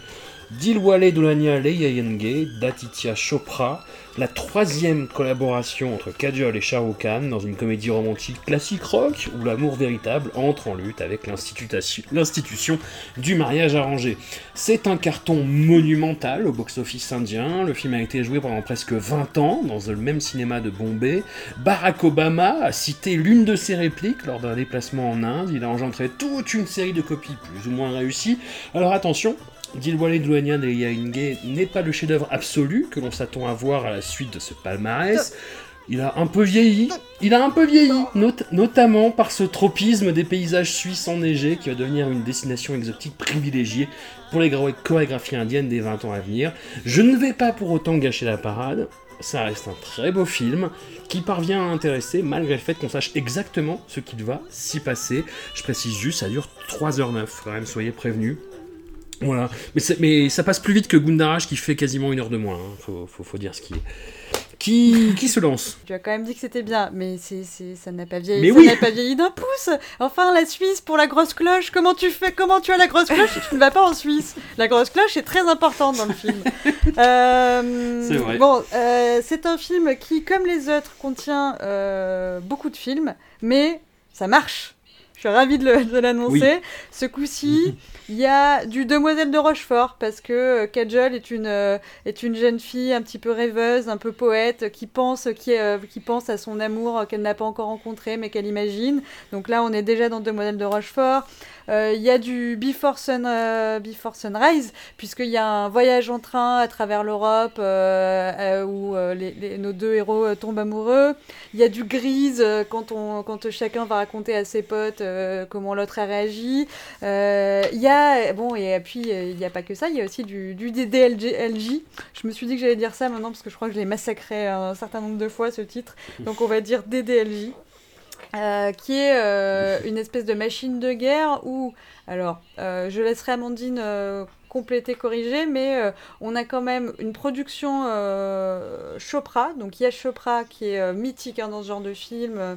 Speaker 2: Dilwale Dulhania Leyayenge d'Aditya Chopra, la troisième collaboration entre Kajol et Shah Khan dans une comédie romantique classique rock où l'amour véritable entre en lutte avec l'institution l'institution du mariage arrangé. C'est un carton monumental au box-office indien. Le film a été joué pendant presque 20 ans dans le même cinéma de Bombay. Barack Obama a cité l'une de ses répliques lors d'un déplacement en Inde. Il a engendré toute une série de copies plus ou moins réussies. Alors attention, Dilwale Dulhania de Yainge n'est pas le chef-d'œuvre absolu que l'on s'attend à voir à la suite de ce palmarès. Il a un peu vieilli, il a un peu vieilli, not- notamment par ce tropisme des paysages suisses enneigés qui va devenir une destination exotique privilégiée pour les gra- chorégraphies indiennes des 20 ans à venir. Je ne vais pas pour autant gâcher la parade, ça reste un très beau film qui parvient à intéresser malgré le fait qu'on sache exactement ce qu'il va s'y passer. Je précise juste, ça dure 3h09, quand même, soyez prévenus. Voilà, mais, c'est- mais ça passe plus vite que Gundaraj qui fait quasiment une heure de moins, hein. faut, faut- faut dire ce qui est. Qui, qui se lance
Speaker 1: Tu as quand même dit que c'était bien, mais c'est, c'est, ça n'a pas vieilli.
Speaker 2: Mais
Speaker 1: ça
Speaker 2: oui.
Speaker 1: n'a pas vieilli d'un pouce. Enfin, la Suisse pour la grosse cloche. Comment tu fais Comment tu as la grosse cloche si tu ne vas pas en Suisse? La grosse cloche est très importante dans le film. Euh,
Speaker 2: C'est vrai.
Speaker 1: Bon, euh, c'est un film qui, comme les autres, contient euh, beaucoup de films, mais ça marche. Suis ravie de l'annoncer.
Speaker 2: Oui.
Speaker 1: Ce coup-ci, il y a du Demoiselle de Rochefort parce que euh, Kajol est une euh, est une jeune fille un petit peu rêveuse, un peu poète, qui pense qui euh, qui pense à son amour qu'elle n'a pas encore rencontré mais qu'elle imagine. Donc là, on est déjà dans Demoiselle de Rochefort. Euh, Il y a du Before, Sun, euh, Before Sunrise, puisqu'il y a un voyage en train à travers l'Europe euh, où les, les- nos deux héros tombent amoureux. Il y a du Grise quand, on, quand chacun va raconter à ses potes comment l'autre a réagi. Euh, Il y a, bon, et puis euh, il n'y a pas que ça, il y a aussi du, du DDLJ. Je me suis dit que j'allais dire ça maintenant parce que je crois que je l'ai massacré un certain nombre de fois ce titre. Donc on va dire DDLJ. Euh, qui est euh, une espèce de machine de guerre où, alors, euh, je laisserai Amandine euh, compléter, corriger, mais euh, on a quand même une production euh, Chopra, donc il y a Chopra qui est euh, mythique hein, dans ce genre de film,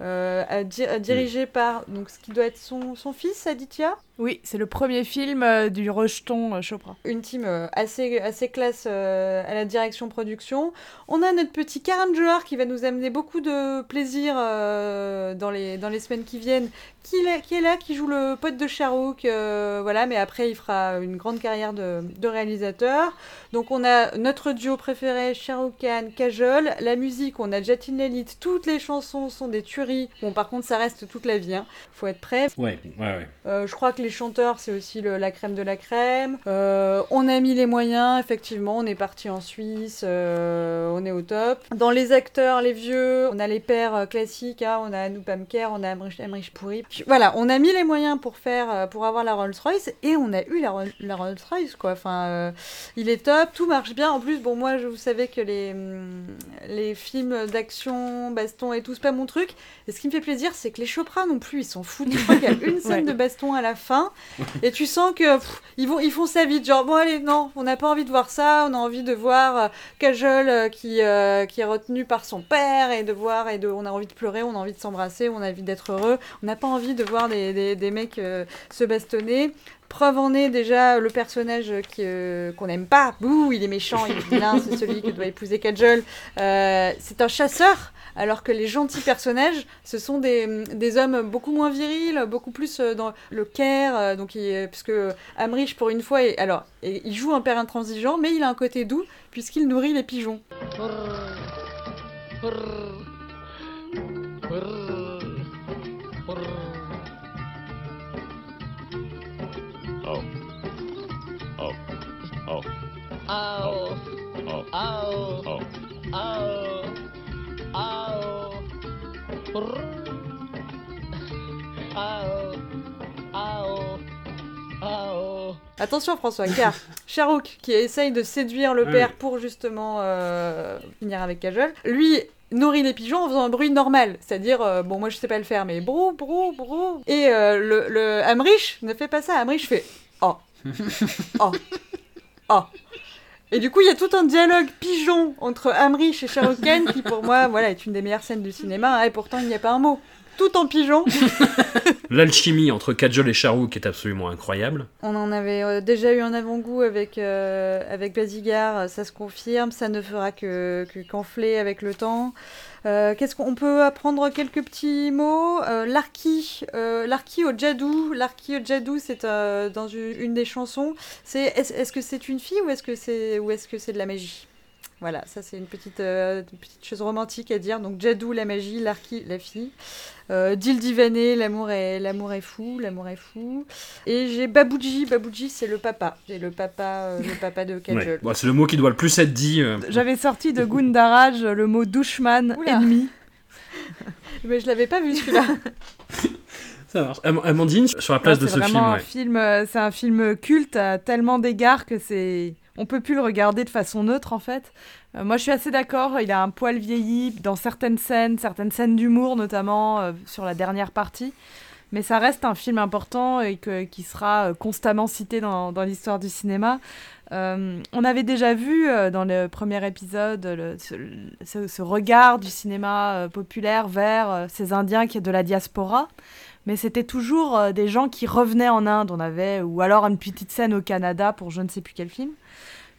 Speaker 1: euh, dirigé par donc ce qui doit être son, son fils Aditya,
Speaker 4: Oui, c'est le premier film euh, du rejeton euh, Chopra.
Speaker 1: une team euh, assez, assez classe euh, à la direction production. On a notre petit Karan Johar qui va nous amener beaucoup de plaisir euh, dans, les, dans les semaines qui viennent, qui, est- qui est là, qui joue le pote de Shahrukh, euh, voilà, mais après il fera une grande carrière de, de réalisateur. Donc on a notre duo préféré, Shahrukh Khan, Kajol. La musique, on a Jatin Lalit, toutes les chansons sont des tueries. Bon par contre ça reste toute la vie, hein. faut être prêt.
Speaker 2: Ouais, ouais, ouais.
Speaker 1: Euh, je crois que les chanteurs, c'est aussi le- la crème de la crème. Euh, on a mis les moyens, effectivement, on est parti en Suisse, euh, on est au top. Dans les acteurs, les vieux, on a les pères euh, classiques, hein, on a Anouk Pamker, on a Emrich, Emrich Pouri. Voilà, on a mis les moyens pour faire, pour avoir la Rolls-Royce et on a eu la, Roll- la Rolls-Royce, quoi. Enfin, euh, il est top, tout marche bien. En plus, bon, moi, je vous savez que les, hum, les films d'action, baston et tout, c'est pas mon truc. Et ce qui me fait plaisir, c'est que les Chopra non plus, ils s'en foutent. Je crois qu'il y a une scène
Speaker 4: Ouais.
Speaker 1: de baston à la fin, et tu sens que ils font ça vite. Genre bon allez, non, on n'a pas envie de voir ça. On a envie de voir euh, Kajol euh, qui euh, qui est retenu par son père et de voir et de, on a envie de pleurer, on a envie de s'embrasser, on a envie d'être heureux. On n'a pas envie de voir des, mecs euh, se bastonner. Preuve en est déjà le personnage euh, qu'on n'aime pas. Bouh, il est méchant, il est vilain, c'est celui que doit épouser Kajol. Euh, c'est un chasseur, alors que les gentils personnages, ce sont des, hommes beaucoup moins virils, beaucoup plus euh, dans le care. donc, il, puisque Amrich, pour une fois, est- alors, il joue un père intransigeant, mais il a un côté doux, puisqu'il nourrit les pigeons.
Speaker 6: Oh, Oh. oh,
Speaker 3: Oh.
Speaker 6: oh,
Speaker 3: oh.
Speaker 6: Oh,
Speaker 3: oh, oh.
Speaker 1: Attention François, car Shahrukh, qui essaye de séduire le père pour justement euh, finir avec Kajol, lui nourrit les pigeons en faisant un bruit normal, c'est-à-dire, euh, bon moi je sais pas le faire, mais brou, brou, brou. Et euh, le, le Amrich ne fait pas ça, Amrich fait oh, oh, oh. Et du coup, il y a tout un dialogue pigeon entre Amrich et Khan qui, pour moi, voilà, est une des meilleures scènes du cinéma. hein, et pourtant, il n'y a pas un mot. Tout en pigeon.
Speaker 2: L'alchimie entre Kajol et Shahrukh est absolument incroyable.
Speaker 1: On en avait euh, déjà eu un avant-goût avec, euh, avec Basigar, euh, ça se confirme, ça ne fera que, que qu'enfler avec le temps. Euh, qu'est-ce qu'on on peut apprendre quelques petits mots? Euh, L'arki, euh, l'arki au jadou. L'arki au jadou, c'est euh, dans une, des chansons. C'est est-ce, est-ce que c'est une fille ou est-ce que c'est ou est-ce que c'est de la magie? Voilà, ça c'est une petite, euh, une petite chose romantique à dire. Donc Jadou, la magie, Larky, la fille. Euh, Dil Divané, l'amour est, l'amour est fou, l'amour est fou. Et j'ai Babouji, Babouji c'est le papa. C'est le papa, euh, le papa de Kajol.
Speaker 2: Ouais. Bon, c'est le mot qui doit le plus être dit. euh.
Speaker 4: J'avais sorti de Gundaraj le mot douchman, ennemi.
Speaker 1: Mais je l'avais pas vu celui-là.
Speaker 2: Ça marche. Am- Amandine, sur la place de
Speaker 4: c'est
Speaker 2: ce film,
Speaker 4: un
Speaker 2: ouais.
Speaker 4: film, c'est un film culte à tellement d'égards que c'est, on peut plus le regarder de façon neutre en fait. Euh, moi, je suis assez d'accord. Il a un poil vieilli dans certaines scènes, certaines scènes d'humour notamment euh, sur la dernière partie. Mais ça reste un film important et qui sera euh, constamment cité dans, l'histoire du cinéma. On avait déjà vu dans le premier épisode ce, ce- regard du cinéma populaire vers ces Indiens qui est de la diaspora mais c'était toujours des gens qui revenaient en Inde. On avait, ou alors une petite scène au Canada pour je ne sais plus quel film.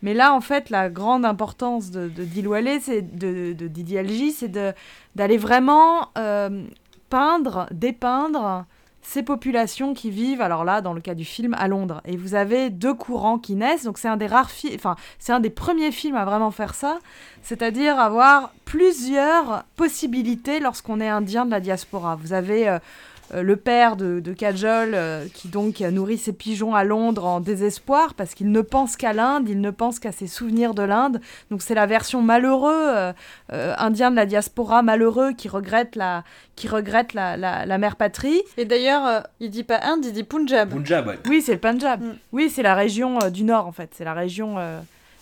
Speaker 4: Mais là, en fait, la grande importance de, de c'est de, Algi, c'est d'aller vraiment euh, peindre, dépeindre ces populations qui vivent, alors là, dans le cas du film, à Londres. Et vous avez deux courants qui naissent, donc c'est un des rares films, enfin, c'est un des premiers films à vraiment faire ça, c'est-à-dire avoir plusieurs possibilités lorsqu'on est indien de la diaspora. Vous avez euh, le père de, de Kajol euh, qui donc a nourri ses pigeons à Londres en désespoir parce qu'il ne pense qu'à l'Inde, il ne pense qu'à ses souvenirs de l'Inde. Donc c'est la version malheureux euh, euh, indien de la diaspora malheureux qui regrette la qui regrette la, la, la mère patrie.
Speaker 1: Et d'ailleurs, euh, il dit pas Inde, il dit Punjab.
Speaker 2: Punjab, ouais.
Speaker 4: Oui, c'est le Punjab.
Speaker 1: Mm.
Speaker 4: Oui, c'est la région euh, du nord en fait. C'est la région.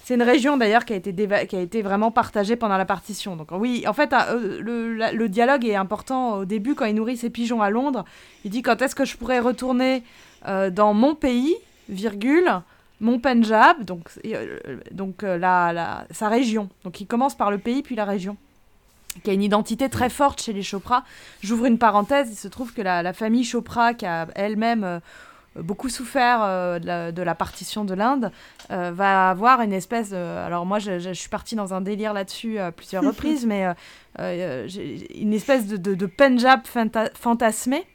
Speaker 4: C'est une région d'ailleurs qui a été qui a été vraiment partagée pendant la partition. Donc oui, en fait, euh, le, dialogue est important au début quand il nourrit ses pigeons à Londres. Il dit quand est-ce que je pourrais retourner euh, dans mon pays, virgule, mon Punjab, donc euh, donc sa région. Donc il commence par le pays puis la région qui a une identité très forte chez les Chopra. J'ouvre une parenthèse, il se trouve que la, la famille Chopra, qui a elle-même beaucoup souffert euh, de, la, de la partition de l'Inde, euh, va avoir une espèce de... Alors moi, je, je- je suis partie dans un délire là-dessus à plusieurs reprises, mais euh, euh, une espèce de, de, de Punjab fanta- fantasmé,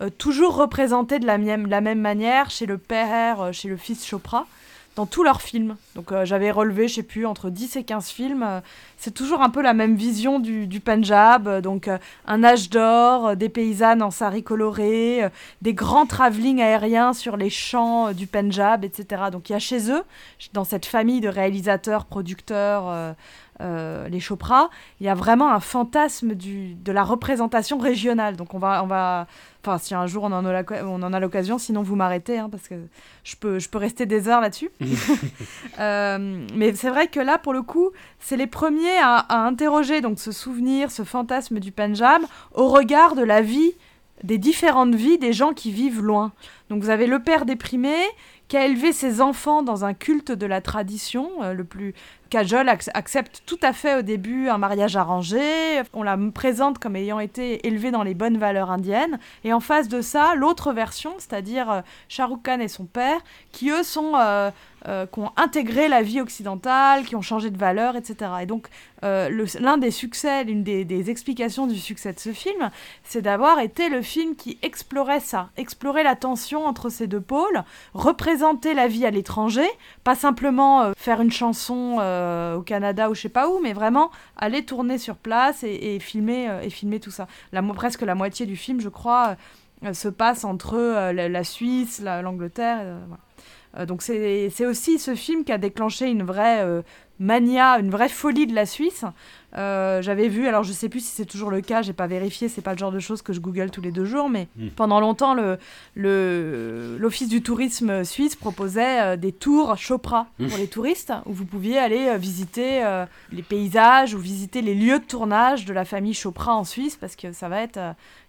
Speaker 4: euh, toujours représenté de la, même- la même manière chez le père, euh, chez le fils Chopra, dans tous leurs films. Donc euh, j'avais relevé, je sais plus, entre 10 et 15 films. euh, c'est toujours un peu la même vision du, du Punjab. euh, donc un âge d'or, des paysannes en sari coloré, des grands travelling aériens sur les champs du Punjab, etc. Donc il y a chez eux, dans cette famille de réalisateurs, producteurs, euh, les Chopra, il y a vraiment un fantasme du, de la représentation régionale. Donc on va, on va, enfin si un jour on en a, la- on en a l'occasion, sinon vous m'arrêtez, hein, parce que je peux, je peux rester des heures là-dessus. Euh, mais c'est vrai que là, pour le coup, c'est les premiers à, à interroger donc ce souvenir, ce fantasme du Punjab au regard de la vie, des différentes vies des gens qui vivent loin. Donc vous avez le père déprimé qui a élevé ses enfants dans un culte de la tradition, euh, le plus Kajol ac- accepte tout à fait au début un mariage arrangé, on la présente comme ayant été élevée dans les bonnes valeurs indiennes, et en face de ça, l'autre version, c'est-à-dire euh, Shah Khan et son père, qui eux sont, euh, qui ont intégré la vie occidentale, qui ont changé de valeur, etc. Et donc euh, l'un des succès, l'une des, explications du succès de ce film, c'est d'avoir été le film qui explorait ça, explorait la tension entre ces deux pôles, représenter la vie à l'étranger, pas simplement euh, faire une chanson au Canada ou je sais pas où, mais vraiment aller tourner sur place et, filmer et filmer tout ça. Presque la moitié du film, je crois, se passe entre la, Suisse, la- l'Angleterre. Euh, donc c'est aussi ce film qui a déclenché une vraie euh, mania, une vraie folie de la Suisse. Euh, J'avais vu, alors je sais plus si c'est toujours le cas, j'ai pas vérifié, c'est pas le genre de choses que je google tous les deux jours, mais
Speaker 2: Mm.
Speaker 4: pendant longtemps, le, le- l'Office du tourisme suisse proposait euh, des tours Chopra pour les touristes, où vous pouviez aller euh, visiter les paysages ou visiter les lieux de tournage de la famille Chopra en Suisse, parce que ça va être...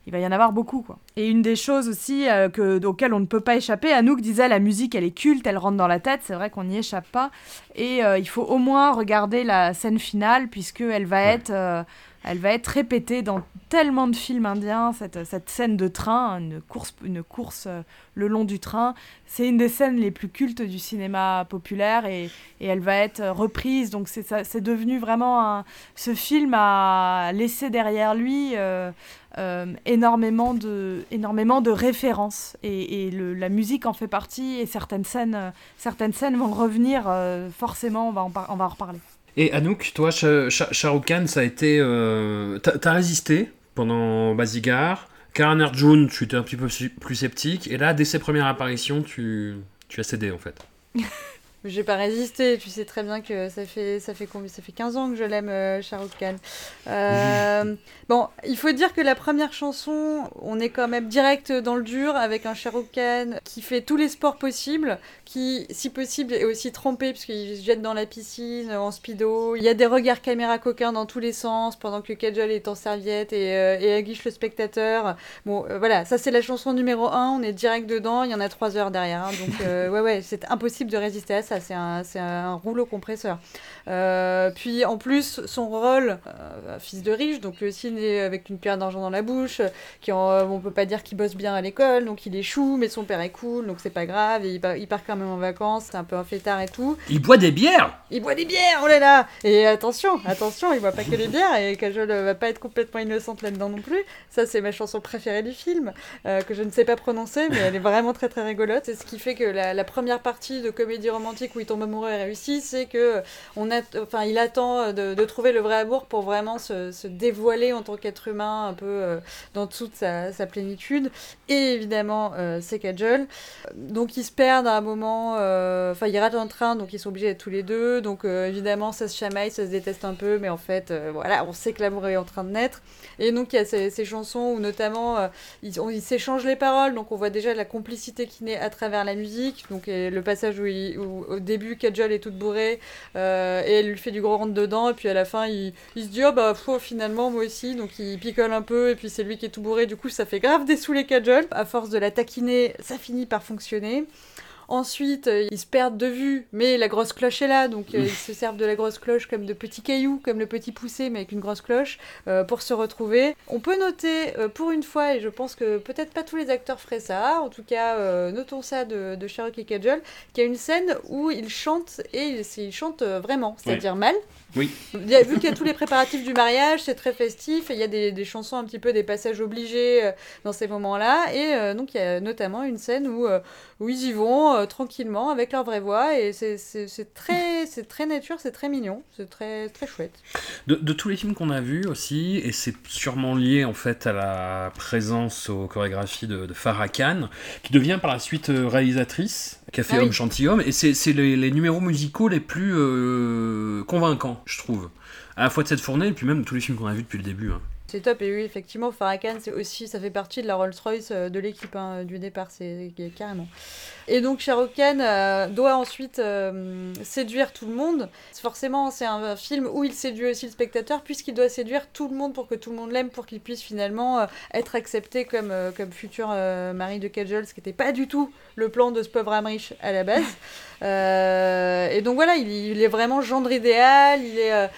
Speaker 4: il va y en avoir beaucoup, quoi. Et une des choses aussi euh, que, auxquelles on ne peut pas échapper, Anouk disait la musique, elle est culte, elle rentre dans la tête, c'est vrai qu'on n'y échappe pas. Et euh, il faut au moins regarder la scène finale, puisqu'elle va, être, euh, elle va être répétée dans tellement de films indiens, cette, cette scène de train, une course, une course euh, le long du train. C'est une des scènes les plus cultes du cinéma populaire et, et elle va être reprise. Donc c'est devenu vraiment un... Ce film a laissé derrière lui... euh, euh, énormément, de, énormément de références et, et la musique en fait partie et certaines scènes, certaines scènes vont revenir forcément, on va on va en reparler.
Speaker 2: Et Anouk, toi, Shah Shah- Shah Rukh Khan, ça a été. euh, T'as résisté pendant Bazigar. Karan Arjun, tu étais un petit peu plus sceptique. Et là, dès ses premières apparitions, tu, tu as cédé en fait.
Speaker 1: J'ai pas résisté, tu sais très bien que ça fait, ça fait combien Ça fait 15 ans que je l'aime, euh, Shah Rukh Khan. Euh, bon, il faut dire que la première chanson, on est quand même direct dans le dur avec un Shah Rukh Khan qui fait tous les sports possibles, qui, si possible, est aussi trompé puisqu'il se jette dans la piscine en speedo. Il y a des regards caméra coquins dans tous les sens pendant que Kajol est en serviette et, euh, et aguiche le spectateur. Bon, euh, voilà, ça c'est la chanson numéro 1, on est direct dedans, il y en a 3 heures derrière. hein, donc, euh, ouais, ouais, c'est impossible de résister à ça. c'est un, c'est un rouleau compresseur. Euh, puis en plus, son rôle, fils de riche, donc lui aussi né avec une pierre d'argent dans la bouche, qui en- on peut pas dire qu'il bosse bien à l'école, donc il échoue, mais son père est cool, donc c'est pas grave, et il, part- il part quand même en vacances, c'est un peu un fêtard et tout.
Speaker 2: Il boit des bières
Speaker 1: Il boit des bières, oh là là Et attention, attention, il boit pas que les bières, et Kajol va pas être complètement innocente là-dedans non plus. Ça, c'est ma chanson préférée du film, euh, que je ne sais pas prononcer, mais elle est vraiment très très rigolote. C'est ce qui fait que la, la première partie de comédie romantique où il tombe amoureux est réussie, c'est que on a, enfin, il attend de, de trouver le vrai amour pour vraiment se, se dévoiler en tant qu'être humain, un peu euh, dans toute sa, sa plénitude. Et évidemment, euh, c'est Kajol. Donc ils se perdent à un moment, euh, enfin ils ratent un train, donc ils sont obligés d'être tous les deux. Donc euh, évidemment ça se chamaille, ça se déteste un peu, mais en fait euh, voilà, on sait que l'amour est en train de naître. Et donc il y a ces, chansons où notamment ils ils s'échangent les paroles, donc on voit déjà la complicité qui naît à travers la musique. Donc le passage où, au début Kajol est toute bourrée et elle lui fait du gros rentre dedans, et puis à la fin il, se dit oh bah pff, finalement moi aussi, donc il picole un peu, et puis c'est lui qui est tout bourré, du coup ça fait grave dessouler Kajol. À force de la taquiner, ça finit par fonctionner. Ensuite, euh, ils se perdent de vue, mais la grosse cloche est là, donc euh, ils se servent de la grosse cloche comme de petits cailloux, comme le petit poussé, mais avec une grosse cloche, euh, pour se retrouver. On peut noter, pour une fois, et je pense que peut-être pas tous les acteurs feraient ça, en tout cas, notons ça de, de Sherlock et Kajol, qu'il y a une scène où ils chantent, et ils, ils chantent vraiment, c'est-à-dire mal.
Speaker 2: Oui.
Speaker 1: Vu qu'il y a tous les préparatifs du mariage, c'est très festif, et il y a des, des chansons un petit peu, des passages obligés euh, dans ces moments-là, et euh, donc il y a notamment une scène où, euh, où ils y vont tranquillement avec leur vraie voix, et c'est- très, nature, c'est très mignon, c'est très, très chouette.
Speaker 2: De, de tous les films qu'on a vus aussi, et c'est sûrement lié en fait à la présence aux chorégraphies de, de Farah Khan, qui devient par la suite réalisatrice, fait
Speaker 1: Ah oui.
Speaker 2: Homme Gentilhomme, et c'est les, les numéros musicaux les plus convaincants, je trouve. À la fois de cette fournée, et puis même tous les films qu'on a vus depuis le début. hein.
Speaker 1: C'est top, et oui, effectivement, Farrakhan, c'est aussi, ça fait partie de la Rolls-Royce euh, de l'équipe hein, du départ, c'est carrément. Et donc, Shahrukh Khan euh, doit ensuite euh, séduire tout le monde. Forcément, c'est un, un film où il séduit aussi le spectateur, puisqu'il doit séduire tout le monde pour que tout le monde l'aime, pour qu'il puisse finalement euh, être accepté comme, comme futur mari de Kajol, ce qui n'était pas du tout le plan de ce pauvre âme riche à la base. Et donc voilà, il, il est vraiment gendre idéal, il est...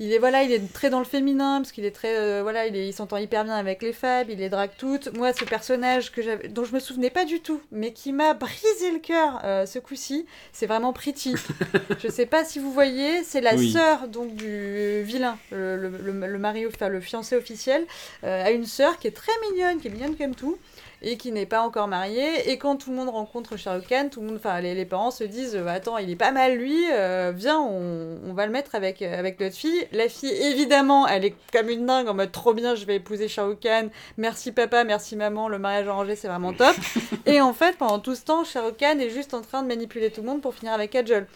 Speaker 1: il est voilà, il est très dans le féminin parce qu'il est très euh, voilà, il, s'entend hyper bien avec les femmes, il les drague toutes. Moi, ce personnage que dont je me souvenais pas du tout, mais qui m'a brisé le cœur euh, ce coup-ci, c'est vraiment Pretty. je sais pas si vous voyez, c'est la
Speaker 2: Oui.
Speaker 1: sœur donc du vilain, le, le, le- le mari, enfin le fiancé officiel, euh, a une sœur qui est très mignonne, qui est mignonne comme tout. Et qui n'est pas encore mariée. Et quand tout le monde rencontre Khan, tout le monde, enfin les, les parents se disent euh, attends il est pas mal lui, euh, viens on, on va le mettre avec euh, avec notre fille. La fille évidemment elle est comme une dingue en mode trop bien je vais épouser Khan. Merci papa, merci maman, le mariage arrangé c'est vraiment top. et en fait pendant tout ce temps Khan est juste en train de manipuler tout le monde pour finir avec Kajol.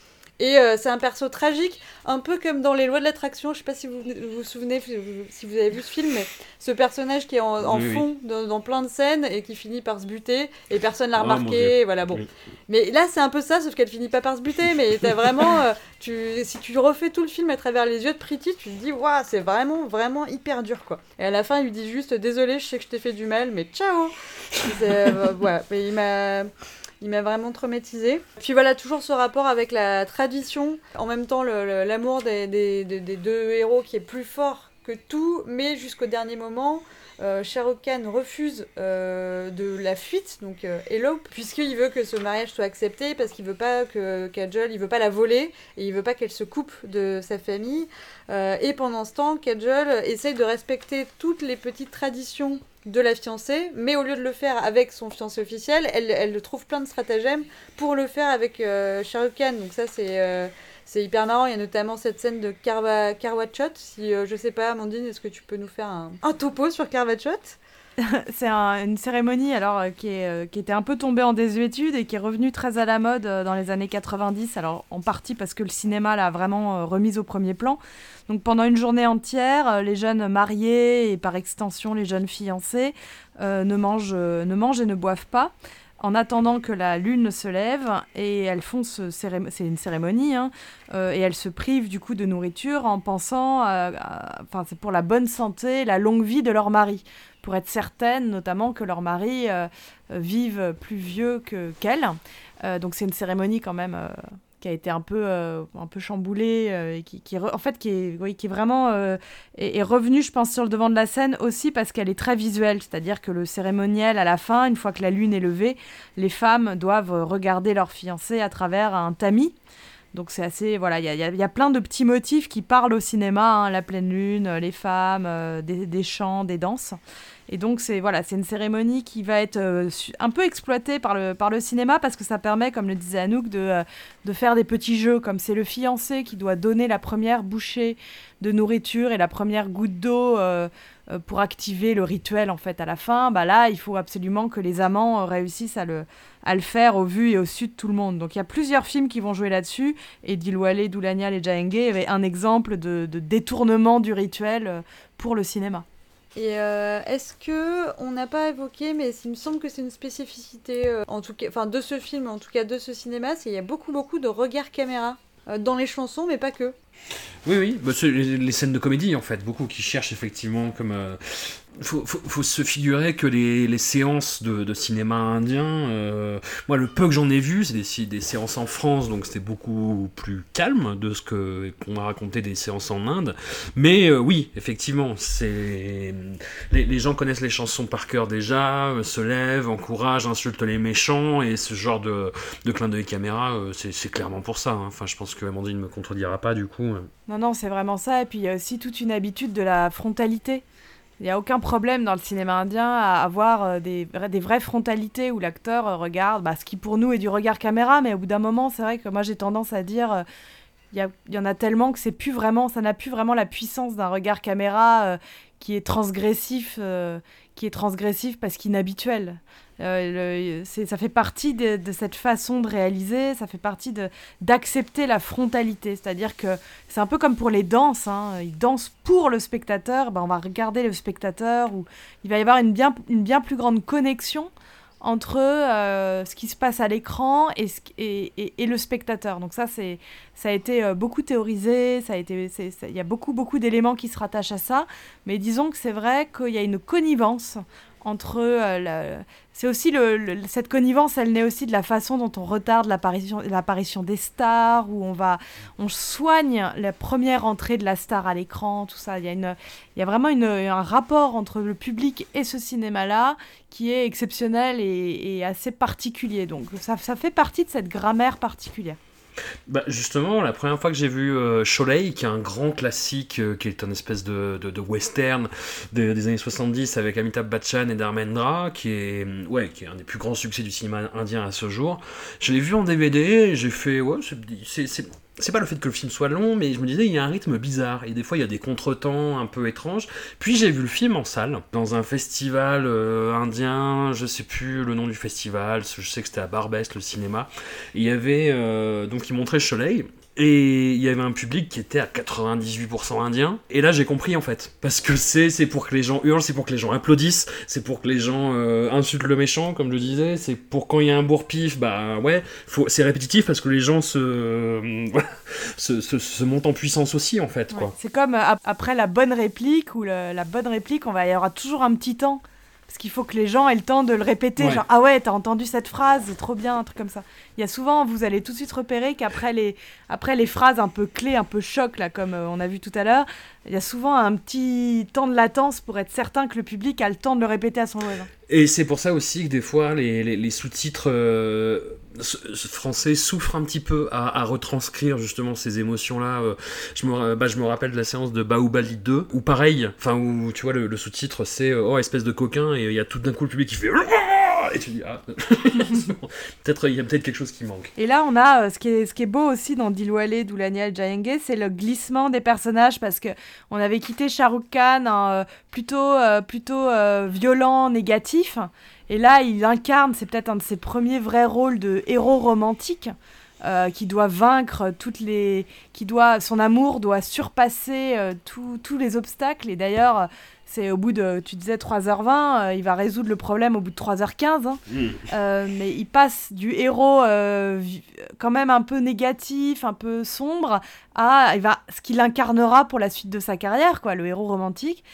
Speaker 1: Et euh, c'est un perso tragique, un peu comme dans Les Lois de l'attraction. Je sais pas si vous vous vous souvenez, si vous- avez vu ce film, mais ce personnage qui est en, en
Speaker 2: Oui, oui.
Speaker 1: fond dans, dans plein de scènes et qui finit par se buter et personne l'a
Speaker 2: Oh,
Speaker 1: remarqué. Voilà, bon.
Speaker 2: Oui.
Speaker 1: Mais là, c'est un peu ça, sauf qu'elle finit pas par se buter. Mais t'as vraiment, euh, tu, si tu refais tout le film à travers les yeux de Pretty, tu te dis, waouh, c'est vraiment, vraiment hyper dur, quoi. Et à la fin, il lui dit juste, désolé, je sais que je t'ai fait du mal, mais ciao. Euh, voilà, mais il m'a. Il m'a vraiment traumatisé. Puis voilà, toujours ce rapport avec la tradition, en même temps l'amour des, deux héros qui est plus fort que tout, mais jusqu'au dernier moment, euh, refuse euh, de la fuite, donc euh, puisqu'il veut que ce mariage soit accepté, parce qu'il veut pas que Kajol, il veut pas la voler, et il veut pas qu'elle se coupe de sa famille. Euh, et pendant ce temps, Kajol essaye de respecter toutes les petites traditions de la fiancée, mais au lieu de le faire avec son fiancé officiel, elle, elle trouve plein de stratagèmes pour le faire avec euh. Donc ça, c'est euh, c'est hyper marrant. Il y a notamment cette scène de Karwa, Karwachot. Si, euh, je sais pas, Amandine, est-ce que tu peux nous faire un, topo sur Karwachot
Speaker 4: C'est un- une cérémonie alors euh, qui, est, euh, qui était un peu tombée en désuétude et qui est revenue très à la mode euh, dans les années 90. Alors en partie parce que le cinéma l'a vraiment remise au premier plan. Donc pendant une journée entière, les jeunes mariés et par extension les jeunes fiancés ne, mangent, ne mangent et ne boivent pas. En attendant que la lune se lève, et elles font ce c'est une cérémonie, hein, et elles se privent du coup de nourriture en pensant, enfin c'est pour la bonne santé, la longue vie de leur mari pour être certaines notamment que leur mari euh, vive plus vieux que qu'elles. Euh, donc c'est une cérémonie quand même euh, qui a été un peu, euh, un peu chamboulé, euh, et qui, qui en fait, qui est, oui, qui est vraiment est, est revenue, je pense, sur le devant de la scène aussi parce qu'elle est très visuelle. C'est-à-dire que le cérémoniel, à la fin, une fois que la lune est levée, les femmes doivent regarder leur fiancé à travers un tamis. Donc c'est assez, voilà, il y a, y a- plein de petits motifs qui parlent au cinéma, hein, la pleine lune, euh, les femmes, euh, des, des chants, des danses. Et donc c'est voilà, c'est une cérémonie qui va être euh, un peu exploitée par le, par le cinéma parce que ça permet, comme le disait Anouk, de, de faire des petits jeux, comme c'est le fiancé qui doit donner la première bouchée de nourriture et la première goutte d'eau pour activer le rituel en fait à la fin. Bah là, il faut absolument que les amants euh, réussissent à le, à le faire au vu et au su de tout le monde. Donc il y a plusieurs films qui vont jouer là-dessus et Dilwale, Doulanial et Jahenge avait un exemple de, de détournement du rituel euh, pour le cinéma.
Speaker 1: Et euh, est-ce que on n'a pas évoqué, mais il me semble que c'est une spécificité, euh, en tout cas, enfin de ce film, en tout cas de ce cinéma, c'est qu'il y a beaucoup beaucoup de regards caméra euh, dans les chansons, mais pas que.
Speaker 2: Oui, oui, bah, les scènes de comédie en fait, beaucoup qui cherchent effectivement comme. euh, faut, faut, se figurer que les, séances de, cinéma indien, euh, moi le peu que j'en ai vu, c'est des, des séances en France, donc c'était beaucoup plus calme de ce qu'on m'a raconté des séances en Inde. Mais euh, oui, effectivement, c'est les, gens connaissent les chansons par cœur déjà, euh, se lèvent, encouragent, insultent les méchants, et ce genre de, clin d'œil caméra, c'est clairement pour ça. hein. Enfin, je pense que Amandine me contredira pas du coup.
Speaker 4: Non, non, c'est vraiment ça. Et puis il y a aussi toute une habitude de la frontalité. Il n'y a aucun problème dans le cinéma indien à avoir euh, des, des vraies frontalités où l'acteur euh, regarde bah, ce qui pour nous est du regard caméra, mais au bout d'un moment, c'est vrai que moi j'ai tendance à dire euh, il y, en a tellement que plus vraiment, ça n'a plus vraiment la puissance d'un regard caméra qui est transgressif, qui est transgressif parce qu'inhabituel. Euh, ça fait partie de, cette façon de réaliser, ça fait partie d'accepter la frontalité, c'est-à-dire que c'est un peu comme pour les danses, hein. ils dansent pour le spectateur, ben on va regarder le spectateur, ou il va y avoir une bien, plus grande connexion entre euh, ce qui se passe à l'écran et, le spectateur. Donc ça, ça a été euh, beaucoup théorisé, il y a beaucoup d'éléments qui se rattachent à ça, mais disons que c'est vrai qu'il y a une connivence entre euh, c'est aussi le, cette connivence elle naît aussi de la façon dont on retarde l'apparition l'apparition des stars où on va on soigne la première entrée de la star à l'écran tout ça. Il y a une il y a vraiment une, un rapport entre le public et ce cinéma là qui est exceptionnel et, et assez particulier. Donc ça, ça fait partie de cette grammaire particulière
Speaker 2: Bah justement, la première fois que j'ai vu euh, qui est un grand classique, euh, qui est une espèce de, western de- des années 70 avec Amitabh Bachchan et Dharmendra, qui est, ouais, qui est un des plus grands succès du cinéma indien à ce jour. Je l'ai vu en DVD et j'ai fait, c'est... pas le fait que le film soit long, mais je me disais, il y a un rythme bizarre, et des fois il y a des contretemps un peu étranges. Puis j'ai vu le film en salle, dans un festival euh, indien, je sais plus le nom du festival, je sais que c'était à Barbès, le cinéma. Il y avait, euh, donc il montrait Soleil, et il y avait un public qui était à 98% indien. Et là, j'ai compris en fait. Parce que c'est c'est pour que les gens hurlent, c'est pour que les gens applaudissent, c'est pour que les gens euh, insultent le méchant, comme je disais. C'est pour quand il y a un bourre-pif, bah ouais, faut- c'est répétitif parce que les gens se, euh, voilà, se, se, se montent en puissance aussi en fait. Quoi.
Speaker 4: C'est comme euh, ap- après la bonne réplique ou le- la bonne réplique on va il y aura toujours un petit temps parce qu'il faut que les gens aient le temps de le répéter
Speaker 2: Ouais.
Speaker 4: genre ah ouais t'as entendu cette phrase c'est trop bien un truc comme ça il y a souvent vous allez tout de suite repérer qu'après les après les phrases un peu clés un peu choc là comme euh, on a vu tout à l'heure il y a souvent un petit temps de latence pour être certain que le public a le temps de le répéter à son voisin
Speaker 2: Et c'est pour ça aussi que des fois les, les- les sous-titres euh, français souffrent un petit peu à, retranscrire justement ces émotions-là. euh. Je, me, ra- bah, je me rappelle de la séance de Baobali 2, où pareil, enfin où tu vois le, sous-titre c'est euh, oh espèce de coquin et il y a tout d'un coup le public qui fait et tu dis ah peut-être il y a peut-être quelque chose qui manque.
Speaker 4: Et là, on a euh, ce, qui est, beau aussi dans Dilwale, Doulanial, Jayenge, c'est le glissement des personnages parce que on avait quitté Shah Rukh Khan euh, plutôt, euh, plutôt euh, violent, négatif. Et là, il incarne, c'est peut-être un de ses premiers vrais rôles de héros romantique. euh, qui doit vaincre toutes les qui doit son amour doit surpasser euh, tous- tous les obstacles et d'ailleurs c'est au bout de tu disais 3h20 euh, il va résoudre le problème au bout de 3h15 hein. Euh, mais il passe du héros quand même un peu négatif, un peu sombre, à il va, ce qu'il incarnera pour la suite de sa carrière, quoi, le héros romantique.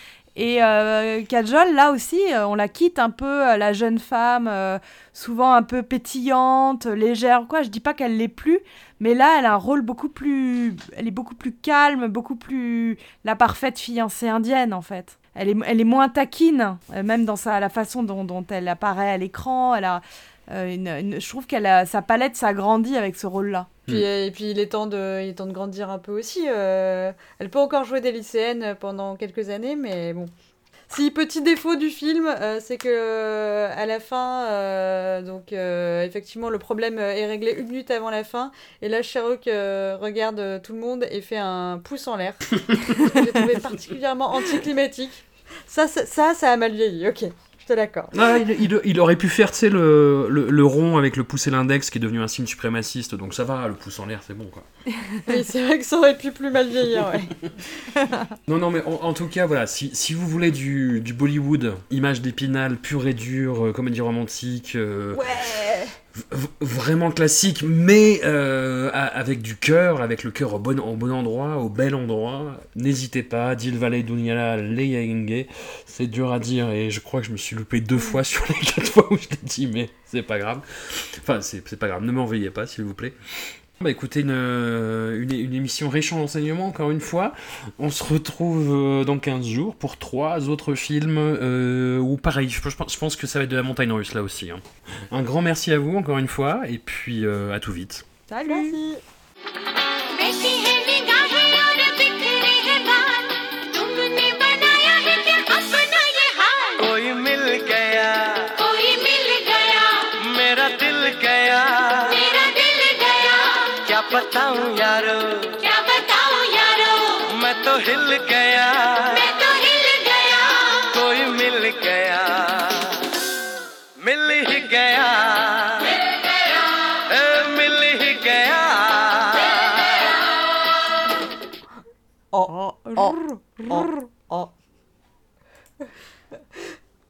Speaker 4: Et euh, Kajol, là aussi, euh, on la quitte un peu, euh, la jeune femme, euh, souvent un peu pétillante, légère, quoi. Je dis pas qu'elle l'est plus, mais là, elle a un rôle beaucoup plus. Elle est beaucoup plus calme, beaucoup plus. La parfaite fiancée indienne, en fait. Elle est, elle est moins taquine, euh, même dans sa, la façon dont, elle apparaît à l'écran. Elle a. euh, je trouve qu'elle sa palette s'agrandit avec ce rôle-là.
Speaker 1: Puis, euh, et puis il est temps de, il est temps de grandir un peu aussi. euh, elle peut encore jouer des lycéennes pendant quelques années, mais bon. Si petit défaut du film, euh, c'est que à la fin, euh, donc effectivement le problème est réglé une minute avant la fin, et là Sherlock regarde tout le monde et fait un pouce en l'air. J'ai trouvé particulièrement anticlimatique. Ça, ça, ça, ça a mal vieilli. Ok, te l'accorde.
Speaker 2: Ah, il, il- il aurait pu faire, le, le, le rond avec le pouce et l'index qui est devenu un signe suprémaciste, donc ça va, le pouce en l'air, c'est bon, quoi.
Speaker 1: Oui, c'est vrai que ça aurait pu plus mal vieillir. Ouais.
Speaker 2: Non, non, mais en, en tout cas, voilà, si, si vous voulez du, du Bollywood, image d'épinal, pure et dure, euh, comédie romantique, euh,
Speaker 1: ouais.
Speaker 2: Vraiment classique, mais euh, avec du cœur, avec le cœur au bon, endroit, au bel endroit, n'hésitez pas, Dil Valet Dunyala Leyaenge, c'est dur à dire, et je crois que je me suis loupé deux fois sur les quatre fois où je l'ai dit, mais c'est pas grave. Enfin, c'est pas grave, ne m'en veuillez pas, s'il vous plaît. Bah écoutez, une, euh, une, une émission riche en enseignements, encore une fois. On se retrouve euh, dans 15 jours pour trois autres films, euh, ou pareil, je, pense- je pense que ça va être de la montagne russe là aussi. hein. Un grand merci à vous, encore une fois, et puis euh, à tout vite.
Speaker 4: Salut
Speaker 1: Merci.
Speaker 5: यारो।
Speaker 7: क्या बताऊँ यारो?
Speaker 5: मैं तो हिल गया।
Speaker 7: मैं तो हिल गया।
Speaker 5: कोई मिल गया। मिल ही गया। ए, मिल ही गया।
Speaker 1: Oh, oh, oh.